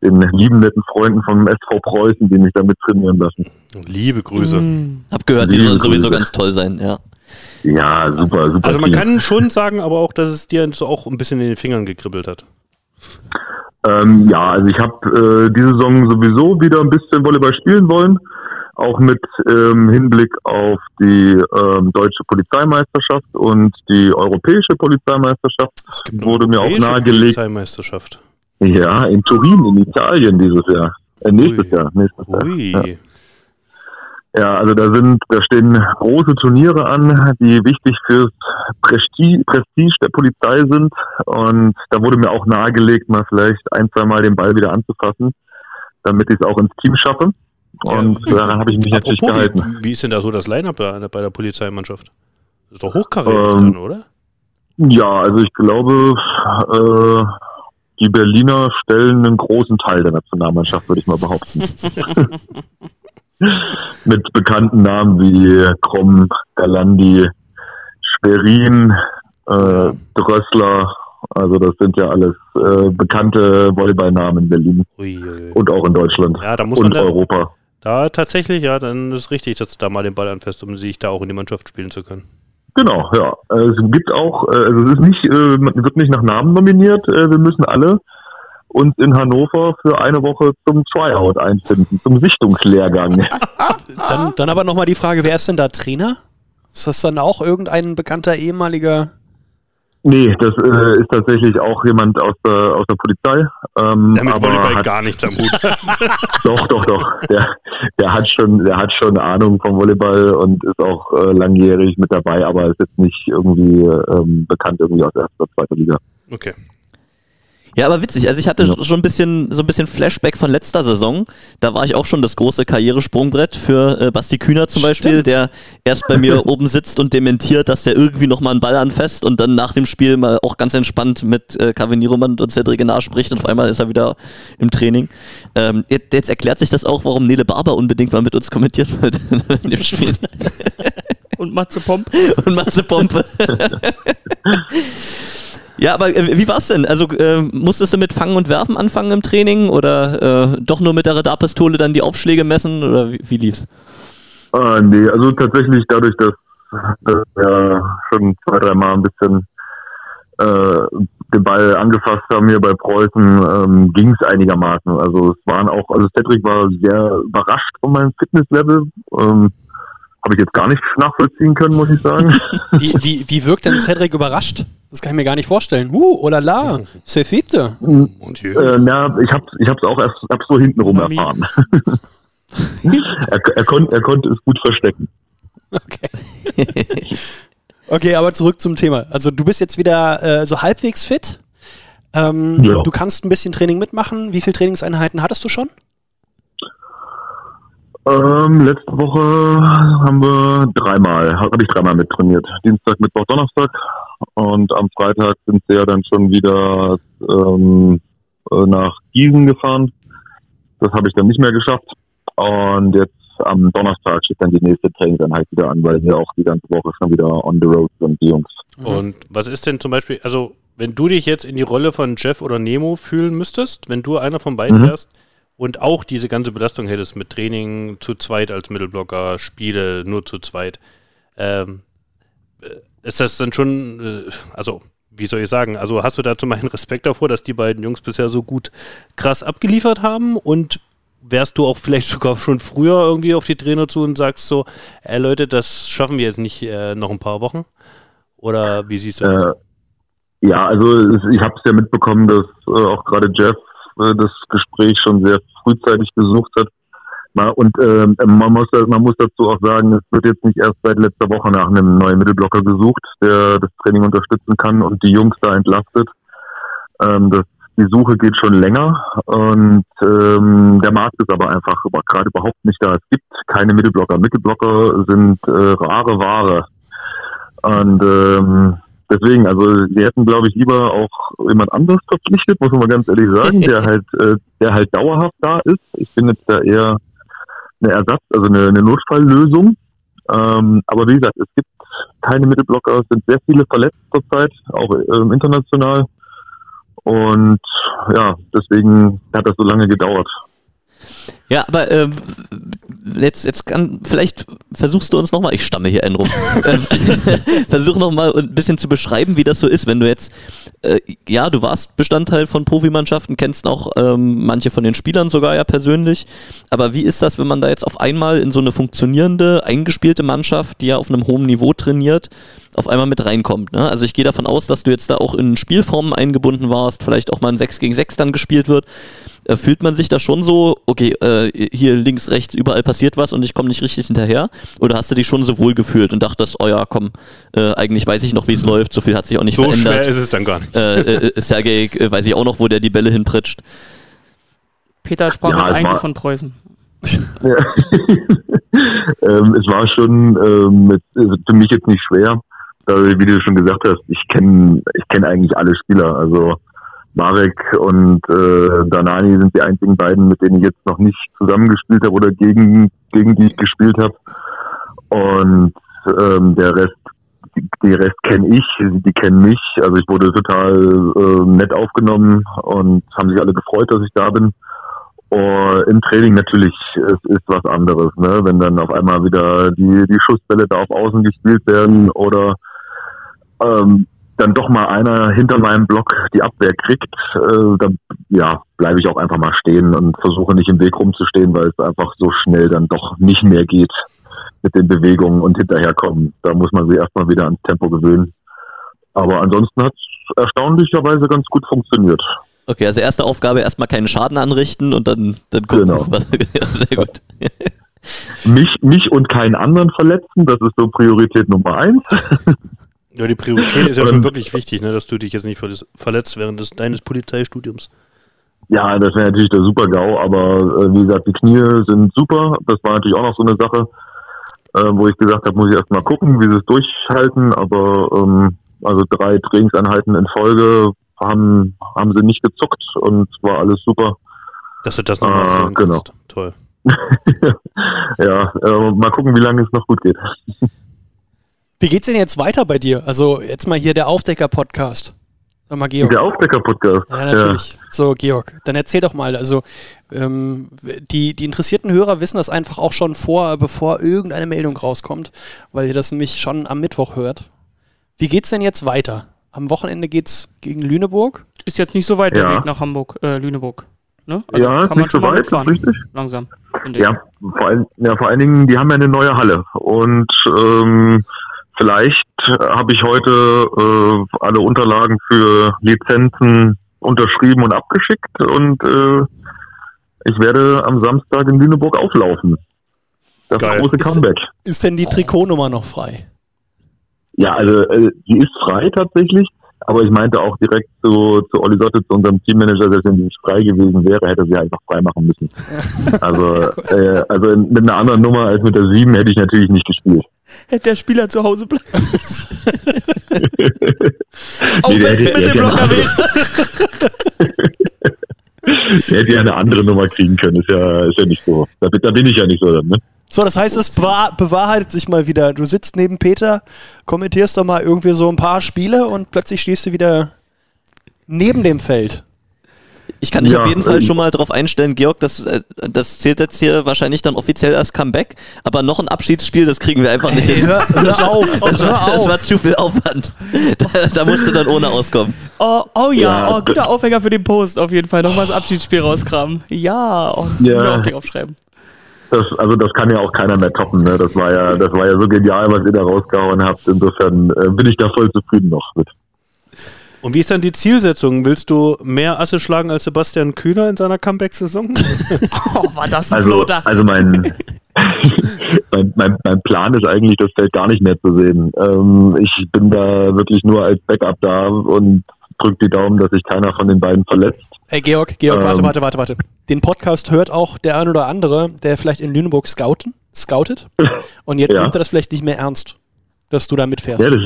den lieben netten Freunden vom SV Preußen, die mich damit trainieren lassen. Liebe Grüße. Hab gehört, die Liebe sollen sowieso ganz toll sein, ja. Ja, super, super. Also man Team. kann schon sagen, aber auch, dass es dir so auch ein bisschen in den Fingern gekribbelt hat. Ähm, ja, also ich habe äh, diese Saison sowieso wieder ein bisschen Volleyball spielen wollen, auch mit ähm, Hinblick auf die ähm, deutsche Polizeimeisterschaft und die europäische Polizeimeisterschaft. Wurde mir auch nahegelegt. Polizeimeisterschaft. Ja, in Turin in Italien dieses Jahr. Äh, nächstes Ui. Jahr, nächstes Jahr. Ui. Ja. Ja, also da sind, da stehen große Turniere an, die wichtig fürs Prestige, Prestige der Polizei sind. Und da wurde mir auch nahegelegt, mal vielleicht ein, zwei Mal den Ball wieder anzufassen, damit ich es auch ins Team schaffe. Und Ja. daran habe ich mich natürlich gehalten. wie, wie ist denn da so das Line-Up bei, der Polizeimannschaft? Das ist doch hochkarätig Ähm, dann, oder? Ja, also ich glaube, äh, die Berliner stellen einen großen Teil der Nationalmannschaft, würde ich mal behaupten. Mit bekannten Namen wie Krumm, Galandi, Schwerin, äh, Drössler. Also das sind ja alles äh, bekannte Volleyballnamen in Berlin Ui, und auch in Deutschland Ja, da muss man und da, Europa. Da tatsächlich, ja, dann ist richtig, dass du da mal den Ball anfasst, um sich da auch in die Mannschaft spielen zu können. Genau, ja. Äh, Es gibt auch, äh, also es ist nicht, äh, man wird nicht nach Namen nominiert. Äh, Wir müssen alle uns in Hannover für eine Woche zum Tryout einfinden, zum Sichtungslehrgang. Dann, dann aber nochmal die Frage, wer ist denn da Trainer? Ist das dann auch irgendein bekannter ehemaliger? Nee, das äh, ist tatsächlich auch jemand aus der, aus der Polizei. Ähm, Der mit aber Volleyball hat, gar nichts am Hut. Doch, doch, doch. Der, der hat schon, der hat schon Ahnung vom Volleyball und ist auch äh, langjährig mit dabei, aber ist jetzt nicht irgendwie ähm, bekannt irgendwie aus erster, zweiter Liga. Okay. Ja, aber witzig. Also ich hatte schon ein bisschen so ein bisschen Flashback von letzter Saison. Da war ich auch schon das große Karrieresprungbrett für äh, Basti Kühner zum Beispiel, Stimmt. der erst bei mir oben sitzt und dementiert, dass der irgendwie noch mal einen Ball anfasst und dann nach dem Spiel mal auch ganz entspannt mit äh, Nieromann und Cedric Genar spricht und auf einmal ist er wieder im Training. Ähm, jetzt, jetzt erklärt sich das auch, warum Nele Barber unbedingt mal mit uns kommentiert wird in dem Spiel. Und Matze Pomp. und Matze Pompe. Ja, aber äh, wie war's denn? Also äh, musstest du mit Fangen und Werfen anfangen im Training oder äh, doch nur mit der Radarpistole dann die Aufschläge messen oder wie, wie lief's? Ah, nee, also tatsächlich dadurch, dass, dass wir schon zwei, drei Mal ein bisschen äh, den Ball angefasst haben hier bei Preußen, ähm, ging es einigermaßen. Also es waren auch, also Cedric war sehr überrascht von meinem Fitnesslevel. Ähm, Habe ich jetzt gar nicht nachvollziehen können, muss ich sagen. Wie, wie, wie wirkt denn Cedric überrascht? Das kann ich mir gar nicht vorstellen. Uh, oh la la, c'est fit. Und hier. äh, na, ich habe ich hab's auch erst hab so hintenrum erfahren. er, er, konnte, er konnte es gut verstecken. Okay. okay, aber zurück zum Thema. Also du bist jetzt wieder äh, so halbwegs fit. Ähm, Ja. Du kannst ein bisschen Training mitmachen. Wie viele Trainingseinheiten hattest du schon? Ähm, letzte Woche haben wir dreimal, habe ich dreimal mit trainiert. Dienstag, Mittwoch, Donnerstag. Und am Freitag sind sie ja dann schon wieder ähm, äh, nach Gießen gefahren. Das habe ich dann nicht mehr geschafft. Und jetzt am Donnerstag steht dann die nächste Trainingseinheit wieder an, weil wir auch die ganze Woche schon wieder on the road sind, die Jungs. Und was ist denn zum Beispiel, also wenn du dich jetzt in die Rolle von Jeff oder Nemo fühlen müsstest, wenn du einer von beiden Mhm. wärst und auch diese ganze Belastung hättest mit Training zu zweit als Mittelblocker, Spiele nur zu zweit, ähm, äh, ist das dann schon, äh, also wie soll ich sagen, also hast du dazu meinen Respekt davor, dass die beiden Jungs bisher so gut krass abgeliefert haben und wärst du auch vielleicht sogar schon früher irgendwie auf die Trainer zu und sagst so, ey Leute, das schaffen wir jetzt nicht äh, noch ein paar Wochen? Oder wie siehst du das? Äh, ja, also ich habe es ja mitbekommen, dass äh, auch gerade Jeff äh, das Gespräch schon sehr frühzeitig gesucht hat. Und ähm, man, muss, man muss dazu auch sagen, es wird jetzt nicht erst seit letzter Woche nach einem neuen Mittelblocker gesucht, der das Training unterstützen kann und die Jungs da entlastet. Ähm, das, die Suche geht schon länger und ähm, der Markt ist aber einfach gerade überhaupt nicht da. Es gibt keine Mittelblocker. Mittelblocker sind äh, rare Ware. Und ähm, deswegen, also wir hätten, glaube ich, lieber auch jemand anderes verpflichtet, muss man mal ganz ehrlich sagen, der halt, äh, der halt dauerhaft da ist. Ich bin jetzt da eher eine Ersatz, also eine, eine Notfalllösung. Ähm, aber wie gesagt, es gibt keine Mittelblocker, es sind sehr viele verletzt zurzeit, auch ähm, international. Und ja, deswegen hat das so lange gedauert. Ja, aber ähm, jetzt, jetzt kann, vielleicht versuchst du uns nochmal, ich stamme hier einen rum, Ähm, versuch nochmal ein bisschen zu beschreiben, wie das so ist, wenn du jetzt, äh, ja, du warst Bestandteil von Profimannschaften, kennst auch ähm, manche von den Spielern sogar ja persönlich, aber wie ist das, wenn man da jetzt auf einmal in so eine funktionierende, eingespielte Mannschaft, die ja auf einem hohen Niveau trainiert, auf einmal mit reinkommt. Ne? Also ich gehe davon aus, dass du jetzt da auch in Spielformen eingebunden warst, vielleicht auch mal ein 6 gegen 6 dann gespielt wird. Äh, fühlt man sich da schon so, okay, äh, hier links, rechts, überall passiert was und ich komme nicht richtig hinterher? Oder hast du dich schon so wohl gefühlt und dachtest, oh ja, komm, äh, eigentlich weiß ich noch, wie es läuft, so viel hat sich auch nicht So schwer verändert. ist es dann gar nicht. Äh, äh, Sergej, äh, weiß ich auch noch, wo der die Bälle hinpritscht. Peter sprach Ja, jetzt eigentlich von Preußen. Ja. ähm, es war schon ähm, mit, äh, für mich jetzt nicht schwer, da, wie du schon gesagt hast, ich kenne ich kenn eigentlich alle Spieler. Also Marek und äh, Danani sind die einzigen beiden, mit denen ich jetzt noch nicht zusammengespielt habe oder gegen, gegen die ich gespielt habe. Und ähm, der Rest, die, Rest kenne ich, die kennen mich. Also ich wurde total äh, nett aufgenommen und haben sich alle gefreut, dass ich da bin. Oh, Im Training natürlich es ist was anderes, ne? wenn dann auf einmal wieder die, die Schussbälle da auf Außen gespielt werden oder ähm, dann doch mal einer hinter meinem Block die Abwehr kriegt, äh, dann ja, bleibe ich auch einfach mal stehen und versuche nicht im Weg rumzustehen, weil es einfach so schnell dann doch nicht mehr geht mit den Bewegungen und hinterherkommen. Da muss man sich erstmal wieder ans Tempo gewöhnen. Aber ansonsten hat es erstaunlicherweise ganz gut funktioniert. Okay, also erste Aufgabe erstmal keinen Schaden anrichten und dann, dann gucken. Genau. Was, ja, sehr gut. Mich, mich und keinen anderen verletzen, das ist so Priorität Nummer eins. Ja, die Priorität ist ja schon wirklich wichtig, ne, dass du dich jetzt nicht verletzt- während des, deines Polizeistudiums. Ja, das wäre natürlich der super GAU, aber äh, wie gesagt, die Knie sind super. Das war natürlich auch noch so eine Sache, äh, wo ich gesagt habe, muss ich erst mal gucken, wie sie es durchhalten. Aber ähm, also drei Trainingseinheiten in Folge haben, haben sie nicht gezuckt und war alles super. Dass du das nochmal Ah, erzählen genau. kannst. Toll. ja, äh, mal gucken, wie lange es noch gut geht. Wie geht's denn jetzt weiter bei dir? Also jetzt mal hier der Aufdecker-Podcast. Sag mal, Georg. Der Aufdecker-Podcast. Ja, natürlich. So, Georg, dann erzähl doch mal. Also, ähm, die, die interessierten Hörer wissen das einfach auch schon vor, bevor irgendeine Meldung rauskommt, weil ihr das nämlich schon am Mittwoch hört. Wie geht's denn jetzt weiter? Am Wochenende geht's gegen Lüneburg. Ist jetzt nicht so weit der Ja. Weg nach Hamburg, äh, Lüneburg. Ne? Ja, ist nicht so weit, ist richtig. Langsam. finde ich. Ja, vor, allen, ja, vor allen Dingen, die haben ja eine neue Halle. Und ähm, vielleicht habe ich heute äh, alle Unterlagen für Lizenzen unterschrieben und abgeschickt. Und äh, ich werde am Samstag in Lüneburg auflaufen. Das Geil. große Ist- Comeback. Ist denn die Trikotnummer noch frei? Ja, also äh, die ist frei tatsächlich. aber ich meinte auch direkt zu, zu Olli Sotte, zu unserem Teammanager, dass wenn die nicht frei gewesen wäre, hätte sie einfach frei machen müssen. Also, äh, also mit einer anderen Nummer als mit der 7 hätte ich natürlich nicht gespielt. Hätte der Spieler zu Hause bleiben Auch Nee, wenn es hätte Mittelblocker wäre. Der hätte ja eine andere Nummer kriegen können, ist ja, ist ja nicht so. Da, bin- da bin ich ja nicht so dann, ne? So, das heißt, es bewahr bewahrheitet sich mal wieder. Du sitzt neben Peter, kommentierst doch mal irgendwie so ein paar Spiele und plötzlich stehst du wieder neben dem Feld. Ich kann dich Ja, auf jeden Fall ähm, schon mal darauf einstellen, Georg, das, äh, das zählt jetzt hier wahrscheinlich dann offiziell als Comeback, aber noch ein Abschiedsspiel, das kriegen wir einfach nicht hin. Hör, hör auf, Das hör war, das auf. war zu viel Aufwand. Da, da musst du dann ohne auskommen. Oh, oh ja, Ja, oh, guter Aufhänger für den Post auf jeden Fall. Nochmal das Abschiedsspiel rauskramen. Ja, oh, Ja. auch direkt aufschreiben. Das, also das kann ja auch keiner mehr toppen, ne? Das war ja, das war ja so genial, was ihr da rausgehauen habt. Insofern äh, bin ich da voll zufrieden noch mit. Und wie ist dann die Zielsetzung? Willst du mehr Asse schlagen als Sebastian Kühner in seiner Comeback-Saison? Oh, war das ein Also, Floater. also mein, mein, mein, mein Plan ist eigentlich, das Feld gar nicht mehr zu sehen. Ähm, ich bin da wirklich nur als Backup da und drück die Daumen, dass sich keiner von den beiden verletzt. Ey, Georg, Georg, warte, Ähm. warte, warte, warte. Den Podcast hört auch der ein oder andere, der vielleicht in Lüneburg scouten, scoutet. Und jetzt Ja. nimmt er das vielleicht nicht mehr ernst, dass du da mitfährst. Ja, das,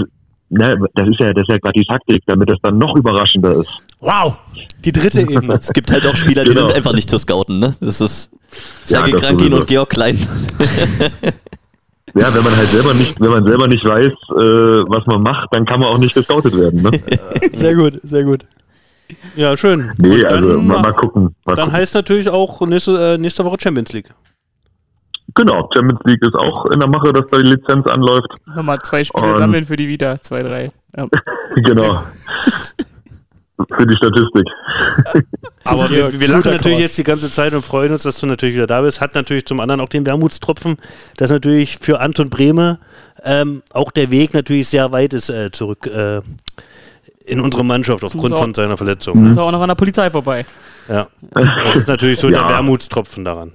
ne, das ist ja, das ist ja gerade die Taktik, damit es dann noch überraschender ist. Wow! Die dritte Ebene. Es gibt halt auch Spieler, die Genau. sind einfach nicht zu scouten, ne? Das ist Ja, Sergei das Krankin und Georg Klein. Ja, wenn man halt selber nicht, wenn man selber nicht weiß, äh, was man macht, dann kann man auch nicht gescoutet werden. Ne? Sehr gut, sehr gut. ja, schön. Nee, also mal, mal gucken. Mal dann gucken. heißt natürlich auch nächste, äh, nächste Woche Champions League. Genau, Champions League ist auch in der Mache, dass da die Lizenz anläuft. Nochmal zwei Spiele Und- sammeln für die Vita. Zwei, drei. Ja. Genau. Für die Statistik. Aber wir, wir lachen guter natürlich jetzt die ganze Zeit und freuen uns, dass du natürlich wieder da bist. Hat natürlich zum anderen auch den Wermutstropfen, dass natürlich für Anton Brehme ähm, auch der Weg natürlich sehr weit ist äh, zurück äh, in unsere Mannschaft aufgrund auch- von seiner Verletzung. Ist auch noch an der Polizei vorbei. Ja. Das ist natürlich so Ja. der Wermutstropfen daran.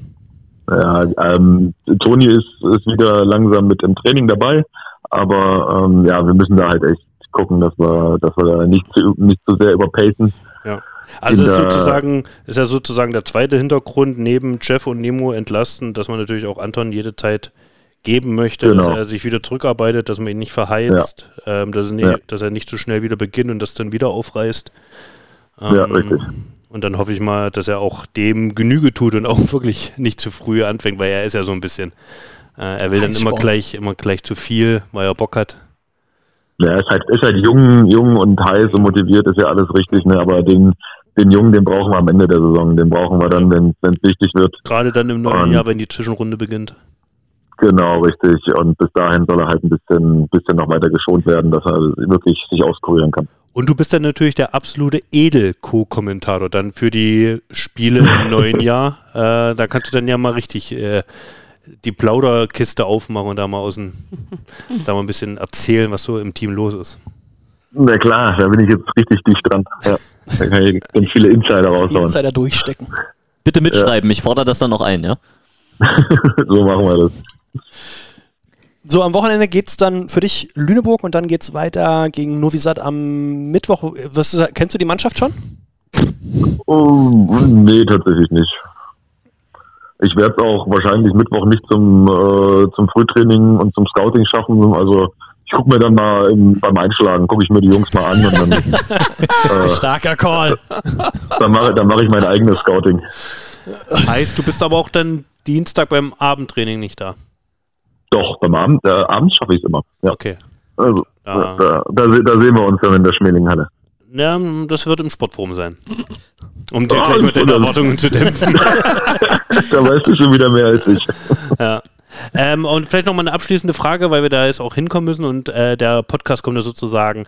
Ja, ähm, Toni ist, ist wieder langsam mit im Training dabei, aber ähm, ja, wir müssen da halt echt gucken, dass wir, dass wir da nicht zu, nicht zu sehr überpacen. Ja. Also ist sozusagen, ist ja sozusagen der zweite Hintergrund neben Jeff und Nemo entlasten, dass man natürlich auch Anton jede Zeit geben möchte, dass Genau. er sich wieder zurückarbeitet, dass man ihn nicht verheizt, ähm, dass, er nicht, Ja. dass er nicht zu schnell wieder beginnt und das dann wieder aufreißt. Ja, Ähm, richtig. Und dann hoffe ich mal, dass er auch dem Genüge tut und auch wirklich nicht zu früh anfängt, weil er ist ja so ein bisschen, äh, er will dann immer gleich, immer gleich zu viel, weil er Bock hat. Ja, ist halt, ist halt jung, jung und heiß und motiviert, ist ja alles richtig, ne? aber den, den Jungen, den brauchen wir am Ende der Saison, den brauchen wir dann, wenn es wichtig wird. Gerade dann im neuen Und- Jahr, wenn die Zwischenrunde beginnt. Genau, richtig. Und bis dahin soll er halt ein bisschen, bisschen noch weiter geschont werden, dass er wirklich sich auskurieren kann. Und du bist dann natürlich der absolute Edel-Co-Kommentator dann für die Spiele im neuen Jahr. Äh, da kannst du dann ja mal richtig äh, die Plauderkiste aufmachen und da mal außen, da mal ein bisschen erzählen, was so im Team los ist. Na klar, da bin ich jetzt richtig dicht dran. Ja. Da kann ich ganz viele Insider raushauen. Insider durchstecken. Bitte mitschreiben, ich fordere das dann noch ein, ja? so machen wir das. So, am Wochenende geht's dann für dich Lüneburg und dann geht's weiter gegen Novi Sad am Mittwoch. Was, ist- kennst du die Mannschaft schon? Oh, nee, tatsächlich nicht. Ich werde es auch wahrscheinlich Mittwoch nicht zum, äh, zum Frühtraining und zum Scouting schaffen. Also ich gucke mir dann mal im, beim Einschlagen, gucke ich mir die Jungs mal an und dann, äh, Starker Call. dann mache dann mach ich mein eigenes Scouting. Heißt, du bist aber auch dann Dienstag beim Abendtraining nicht da. Doch, beim Abend, äh, abends schaffe ich es immer. Ja. Okay. Also, Ja. da, da, se- da sehen wir uns dann in der Schmelinghalle. Ja, das wird im Sportforum sein. Um dir Ah, gleich mit deinen wunderbar. Erwartungen zu dämpfen. Da weißt du schon wieder mehr als ich. Ja. Ähm, und vielleicht nochmal eine abschließende Frage, weil wir da jetzt auch hinkommen müssen und äh, der Podcast kommt ja sozusagen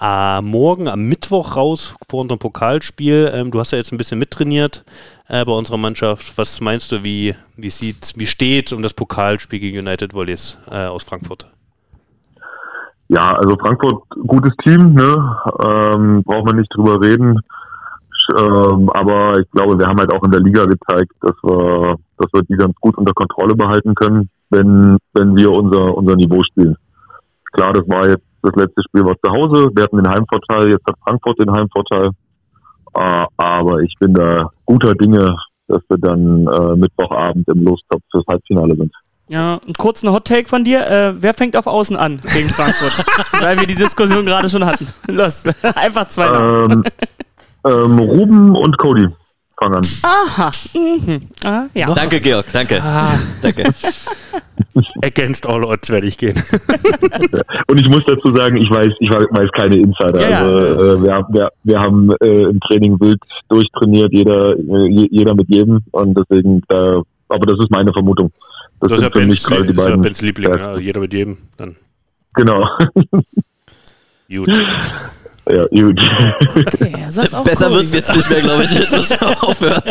äh, morgen am Mittwoch raus vor unserem Pokalspiel. Ähm, du hast ja jetzt ein bisschen mittrainiert äh, bei unserer Mannschaft. Was meinst du, wie, wie sieht, wie steht um das Pokalspiel gegen United Volleys äh, aus Frankfurt? Ja, also Frankfurt, gutes Team, ne? Ähm, braucht man nicht drüber reden. Ähm, aber ich glaube, wir haben halt auch in der Liga gezeigt, dass wir, dass wir die ganz gut unter Kontrolle behalten können, wenn, wenn wir unser, unser Niveau spielen. Klar, das war jetzt Das letzte Spiel war zu Hause. Wir hatten den Heimvorteil, jetzt hat Frankfurt den Heimvorteil. Äh, aber ich bin da guter Dinge, dass wir dann äh, Mittwochabend im Lostopf fürs Halbfinale sind. Ja, einen kurzen Hot Take von dir. Äh, wer fängt auf Außen an gegen Frankfurt? Weil wir die Diskussion gerade schon hatten. Los, einfach zwei. Ähm, ähm, Ruben und Cody fangen an. Aha. Mhm. Ah, ja. Danke, Georg, danke. Danke. Against all odds werde ich gehen. Und ich muss dazu sagen, ich weiß, ich weiß keine Insider. Ja, ja. Also äh, wir, haben- wir, wir haben äh, im Training wild durchtrainiert, jeder, äh, je- jeder mit jedem. Und deswegen, da, aber das ist meine Vermutung. Das, Das ist ja Bens, gerade die ist ja. Bens Liebling, Ja. ja, jeder mit jedem. Dann Genau. gut. ja, gut. Okay, er sagt auch Besser Cody. wird's jetzt nicht mehr, glaube ich. Jetzt müssen wir aufhören.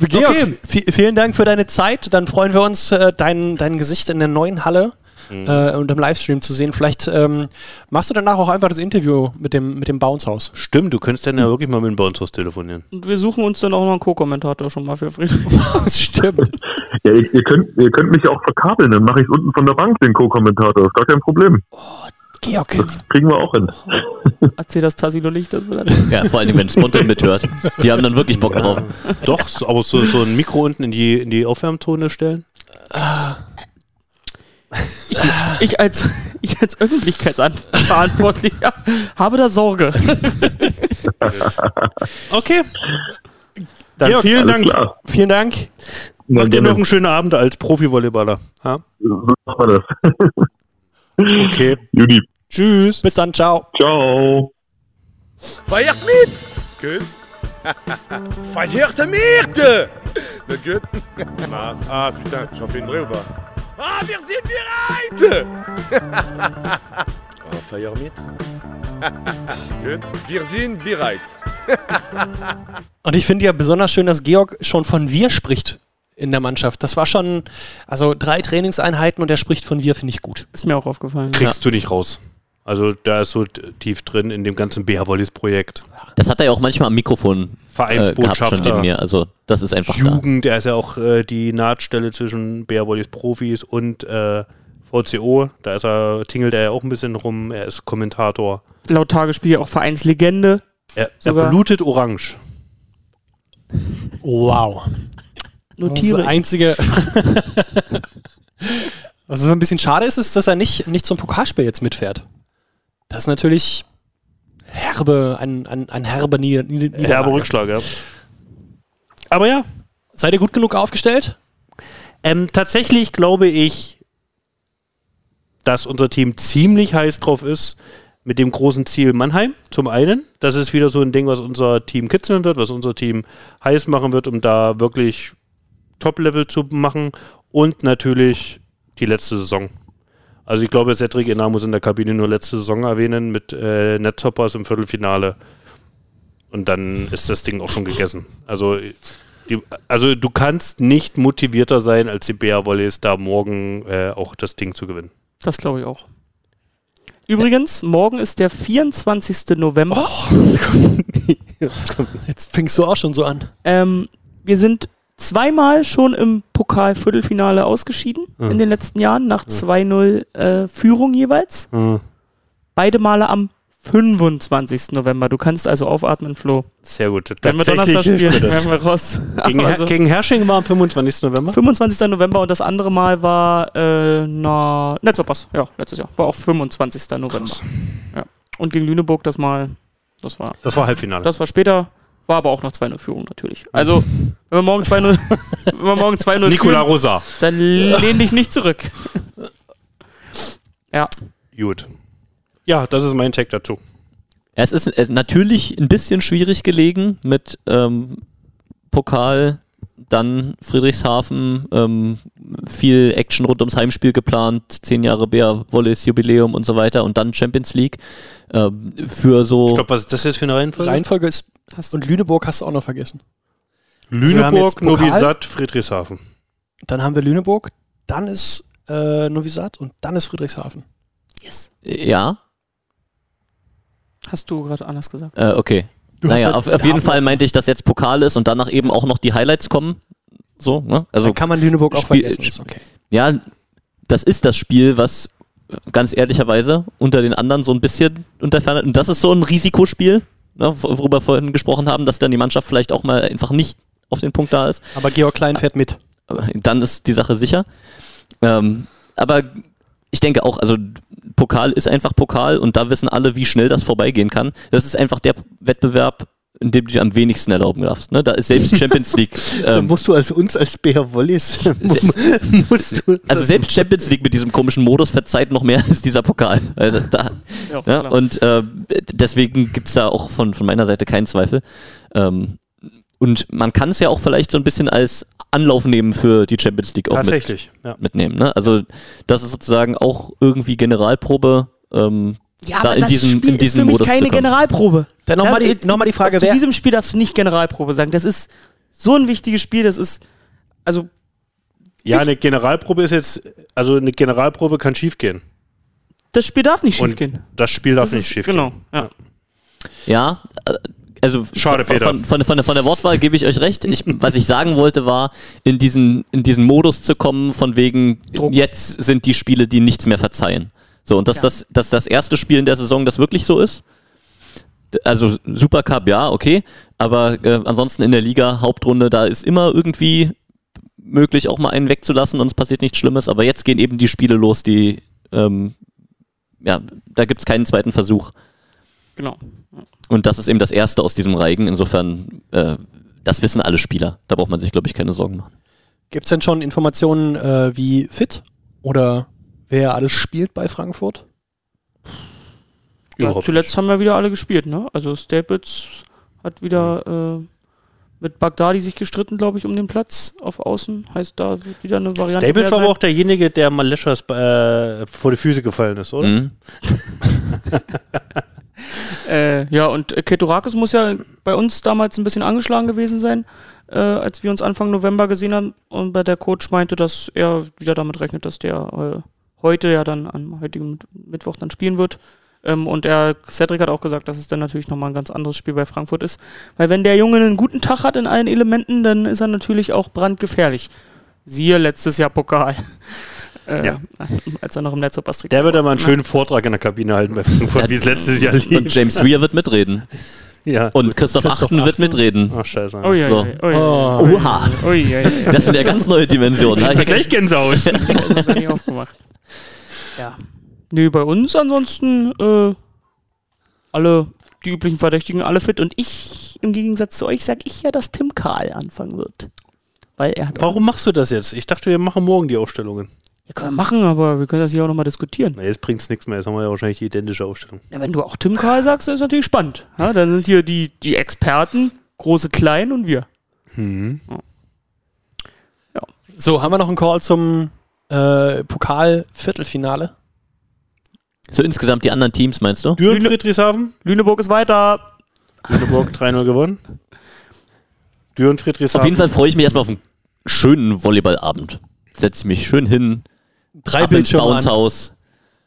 Georg, vi- vielen Dank für deine Zeit. Dann freuen wir uns, äh, dein, dein Gesicht in der neuen Halle äh, und im Livestream zu sehen. Vielleicht ähm, machst du danach auch einfach das Interview mit dem, mit dem Bounce-Haus. Stimmt, du könntest dann ja wirklich mal mit dem Bounce telefonieren. Und wir suchen uns dann auch noch einen Co-Kommentator schon mal für Friedrich. Das stimmt. ja, ihr, ihr, könnt, ihr könnt mich auch verkabeln, dann mache ich unten von der Bank den Co-Kommentator. Ist gar kein Problem. Georg, Kriegen wir auch hin. Erzähl das Tassilo nicht. Das Ja, vor allen Dingen, wenn Spontan mithört. Die haben dann wirklich Bock drauf. Doch, so, aber so, so ein Mikro unten in die, in die Aufwärmzone stellen. ich, ich, als, ich als Öffentlichkeitsverantwortlicher habe da Sorge. Okay. Dann Georg, vielen Dank. klar. vielen Dank. Macht dir noch einen schönen Abend als Profi-Volleyballer. Ja? So machen wir das. Okay. Judy, Tschüss. Bis dann, ciao. ciao. Feiert mit! Gut. Feiert mit! Na gut. Na, ah putain, j'en fais une vraie ou pas Ah, wir sind bereit! ah, feier mit. gut. Wir sind bereit. Und ich finde ja besonders schön, dass Georg schon von wir spricht in der Mannschaft. Das war schon, also drei Trainingseinheiten und er spricht von wir, finde ich gut. Ist mir auch aufgefallen. Kriegst du nicht raus. Also da ist so tief drin in dem ganzen BH-Volleys-Projekt. Das hat er ja auch manchmal am Mikrofon äh, gehabt Vereinsbotschafter. mir. Also das ist einfach da. Jugend, er ist ja auch äh, die Nahtstelle zwischen BH-Volleys Profis und äh, VCO. Da ist er, tingelt er ja auch ein bisschen rum. Er ist Kommentator. Laut Tagesspiel auch Vereinslegende. Er, er blutet orange. Wow. Notiere Das einzige. Was so ein bisschen schade ist, ist, dass er nicht, nicht zum Pokalspiel jetzt mitfährt. Das ist natürlich herbe, ein, ein, ein herbe Nieder Niederlage. Rückschlag, ja. Aber ja, Seid ihr gut genug aufgestellt? ähm, tatsächlich glaube ich, dass unser Team ziemlich heiß drauf ist mit dem großen Ziel Mannheim. Zum einen, das ist wieder so ein Ding, was unser Team kitzeln wird, was unser Team heiß machen wird, um da wirklich Top-Level zu machen. Und natürlich die letzte Saison. Also ich glaube, Cedric Enar muss in der Kabine nur letzte Saison erwähnen mit äh, Netzhoppers im Viertelfinale. Und dann ist das Ding auch schon gegessen. Also, die, also du kannst nicht motivierter sein, als die Bär Volleys da morgen äh, auch das Ding zu gewinnen. Das glaube ich auch. Übrigens, morgen ist der 24. November. Jetzt fängst du auch schon so an. Ähm, wir sind zweimal schon im Pokal-Viertelfinale ausgeschieden Mhm. in den letzten Jahren, nach 2-0 äh, Führung jeweils. Beide Male am 25. November. Du kannst also aufatmen, Flo. Sehr gut. Wenn wir Donnerstag spielen, werden wir raus. Gegen, Also, gegen Hersching war am 25. November. 25. November und das andere Mal war äh, na, Netzopass. Ja, letztes Jahr. War auch 25. November. Ja. Und gegen Lüneburg das Mal, das war, Das war Halbfinale. das war später, war aber auch noch 2-0 Führung natürlich. Also, wenn wir morgen 2-0 wenn wir morgen 2-0 Nicola führen, Rosa. dann lehn dich nicht zurück. Ja, Gut. Ja, das ist mein Tag dazu. Es ist äh, natürlich ein bisschen schwierig gelegen mit ähm, Pokal, dann Friedrichshafen, ähm, viel Action rund ums Heimspiel geplant, zehn Jahre Bär Volleys Jubiläum und so weiter und dann Champions League. Ähm, für so Stopp, was ist das jetzt für eine Reihenfolge? Reihenfolge ist. Und Lüneburg hast du auch noch vergessen. Lüneburg, Pokal. Novi Sad, Friedrichshafen. Dann haben wir Lüneburg, dann ist äh, Novi Sad und dann ist Friedrichshafen. yes. ja, Hast du gerade anders gesagt? äh, okay. Du hast Naja, mit- auf, auf jeden Fall meinte ich, dass jetzt Pokal ist und danach eben auch noch die Highlights kommen. So, ne? Also Dann kann man Lüneburg auch Spiel- vergessen. Ist okay. Ja, das ist das Spiel, was ganz ehrlicherweise unter den anderen so ein bisschen unterfernert. Und das ist so ein Risikospiel, ne, worüber wir vorhin gesprochen haben, dass dann die Mannschaft vielleicht auch mal einfach nicht auf den Punkt da ist. Aber Georg Klein fährt mit. Dann ist die Sache sicher. Ähm, aber ich denke auch, also Pokal ist einfach Pokal und da wissen alle, wie schnell das vorbeigehen kann. Das ist einfach der Wettbewerb, in dem du dir am wenigsten erlauben darfst. Ne? Da ist selbst Champions League. Da Ähm, musst du als uns als Bär Wollis musst du also selbst Champions League mit diesem komischen Modus verzeiht noch mehr als dieser Pokal. Also da, Ja, ja, klar. und äh, deswegen gibt's da auch von, von meiner Seite keinen Zweifel. Ähm, und man kann es ja auch vielleicht so ein bisschen als Anlauf nehmen für die Champions League auch mit, tatsächlich. Ja. mitnehmen. Ne? Also das ist sozusagen auch irgendwie Generalprobe. Ähm, Ja, da in diesen, in diesen ist für mich Modus keine zu. Generalprobe. Dann nochmal die, noch mal die Frage, Zu wer, diesem Spiel darfst du nicht Generalprobe sagen. Das ist so ein wichtiges Spiel, das ist, also, ja, eine Generalprobe ist jetzt, also eine Generalprobe kann schiefgehen. das Spiel darf nicht schiefgehen. das Spiel darf Das nicht ist- schiefgehen. Genau, ja. Ja, äh, also Schade, von, Peter. von, von, von, der- von der Wortwahl gebe ich euch recht. Ich, was ich sagen wollte, war, in diesen, in diesen Modus zu kommen, von wegen, Druck. jetzt sind die Spiele, die nichts mehr verzeihen. So, und dass, Ja. das, dass das erste Spiel in der Saison das wirklich so ist. Also Supercup, ja, okay. Aber äh, ansonsten in der Liga, Hauptrunde, da ist immer irgendwie möglich, auch mal einen wegzulassen und es passiert nichts Schlimmes. Aber jetzt gehen eben die Spiele los, die, ähm, ja, da gibt es keinen zweiten Versuch. Genau. Und das ist eben das erste aus diesem Reigen. Insofern, äh, das wissen alle Spieler. Da braucht man sich, glaube ich, keine Sorgen machen. gibt es denn schon Informationen, äh, wie fit oder wer alles spielt bei Frankfurt? Ja, zuletzt haben wir wieder alle gespielt, ne? Also Staples hat wieder äh, mit Bagdadi sich gestritten, glaube ich, um den Platz auf Außen. Heißt, da wird wieder eine Variante. Staples war aber auch derjenige, der Maleschas äh, vor die Füße gefallen ist, oder? Mhm. Äh, ja, und äh, Ketorakis muss ja bei uns damals ein bisschen angeschlagen gewesen sein, äh, als wir uns Anfang November gesehen haben. Und bei der Coach meinte, dass er wieder damit rechnet, dass der äh, heute ja dann am heutigen Mit- Mittwoch dann spielen wird. Ähm, und er, Cedric hat auch gesagt, dass es dann natürlich nochmal ein ganz anderes Spiel bei Frankfurt ist. Weil wenn der Junge einen guten Tag hat in allen Elementen, dann ist er natürlich auch brandgefährlich. Siehe letztes Jahr Pokal. Äh, Ja. Als er noch im Netz auf Der wird aber einen schönen Vortrag in der Kabine halten bei Frankfurt, wie es letztes Jahr lief. Und James Weir wird mitreden. ja. Und Christoph, Achten wird mitreden. Ach, scheiße. Oh ja, So. oh ja, Oh. Oha, oh ja, ja. das sind ja ganz neue Dimensionen. Ich Gleich Gänsehaut. Das hab ich aufgemacht. Ja. Nö, bei uns ansonsten äh, alle die üblichen Verdächtigen alle fit und ich im Gegensatz zu euch sag ich ja, dass Tim Karl anfangen wird. Weil er hat Warum machst du das jetzt? Ich dachte, wir machen morgen die Ausstellungen. Ja, können wir machen, aber wir können das hier auch nochmal diskutieren. Na, jetzt bringt's nichts mehr. Jetzt haben wir ja wahrscheinlich die identische Ausstellung. Ja, wenn du auch Tim Karl sagst, dann ist natürlich spannend. Ja, dann sind hier die, die Experten, große, klein und wir. So, haben wir noch einen Call zum äh, Pokal-Viertelfinale? So insgesamt die anderen Teams, meinst du? Düren Friedrichshafen. Lüneburg ist weiter. Lüneburg 3-0 gewonnen. Düren Friedrichshafen. Auf jeden Fall freue ich mich erstmal auf einen schönen Volleyballabend. Setze mich schön hin, Drei ab ins Bildschirme an. Bounce-Haus.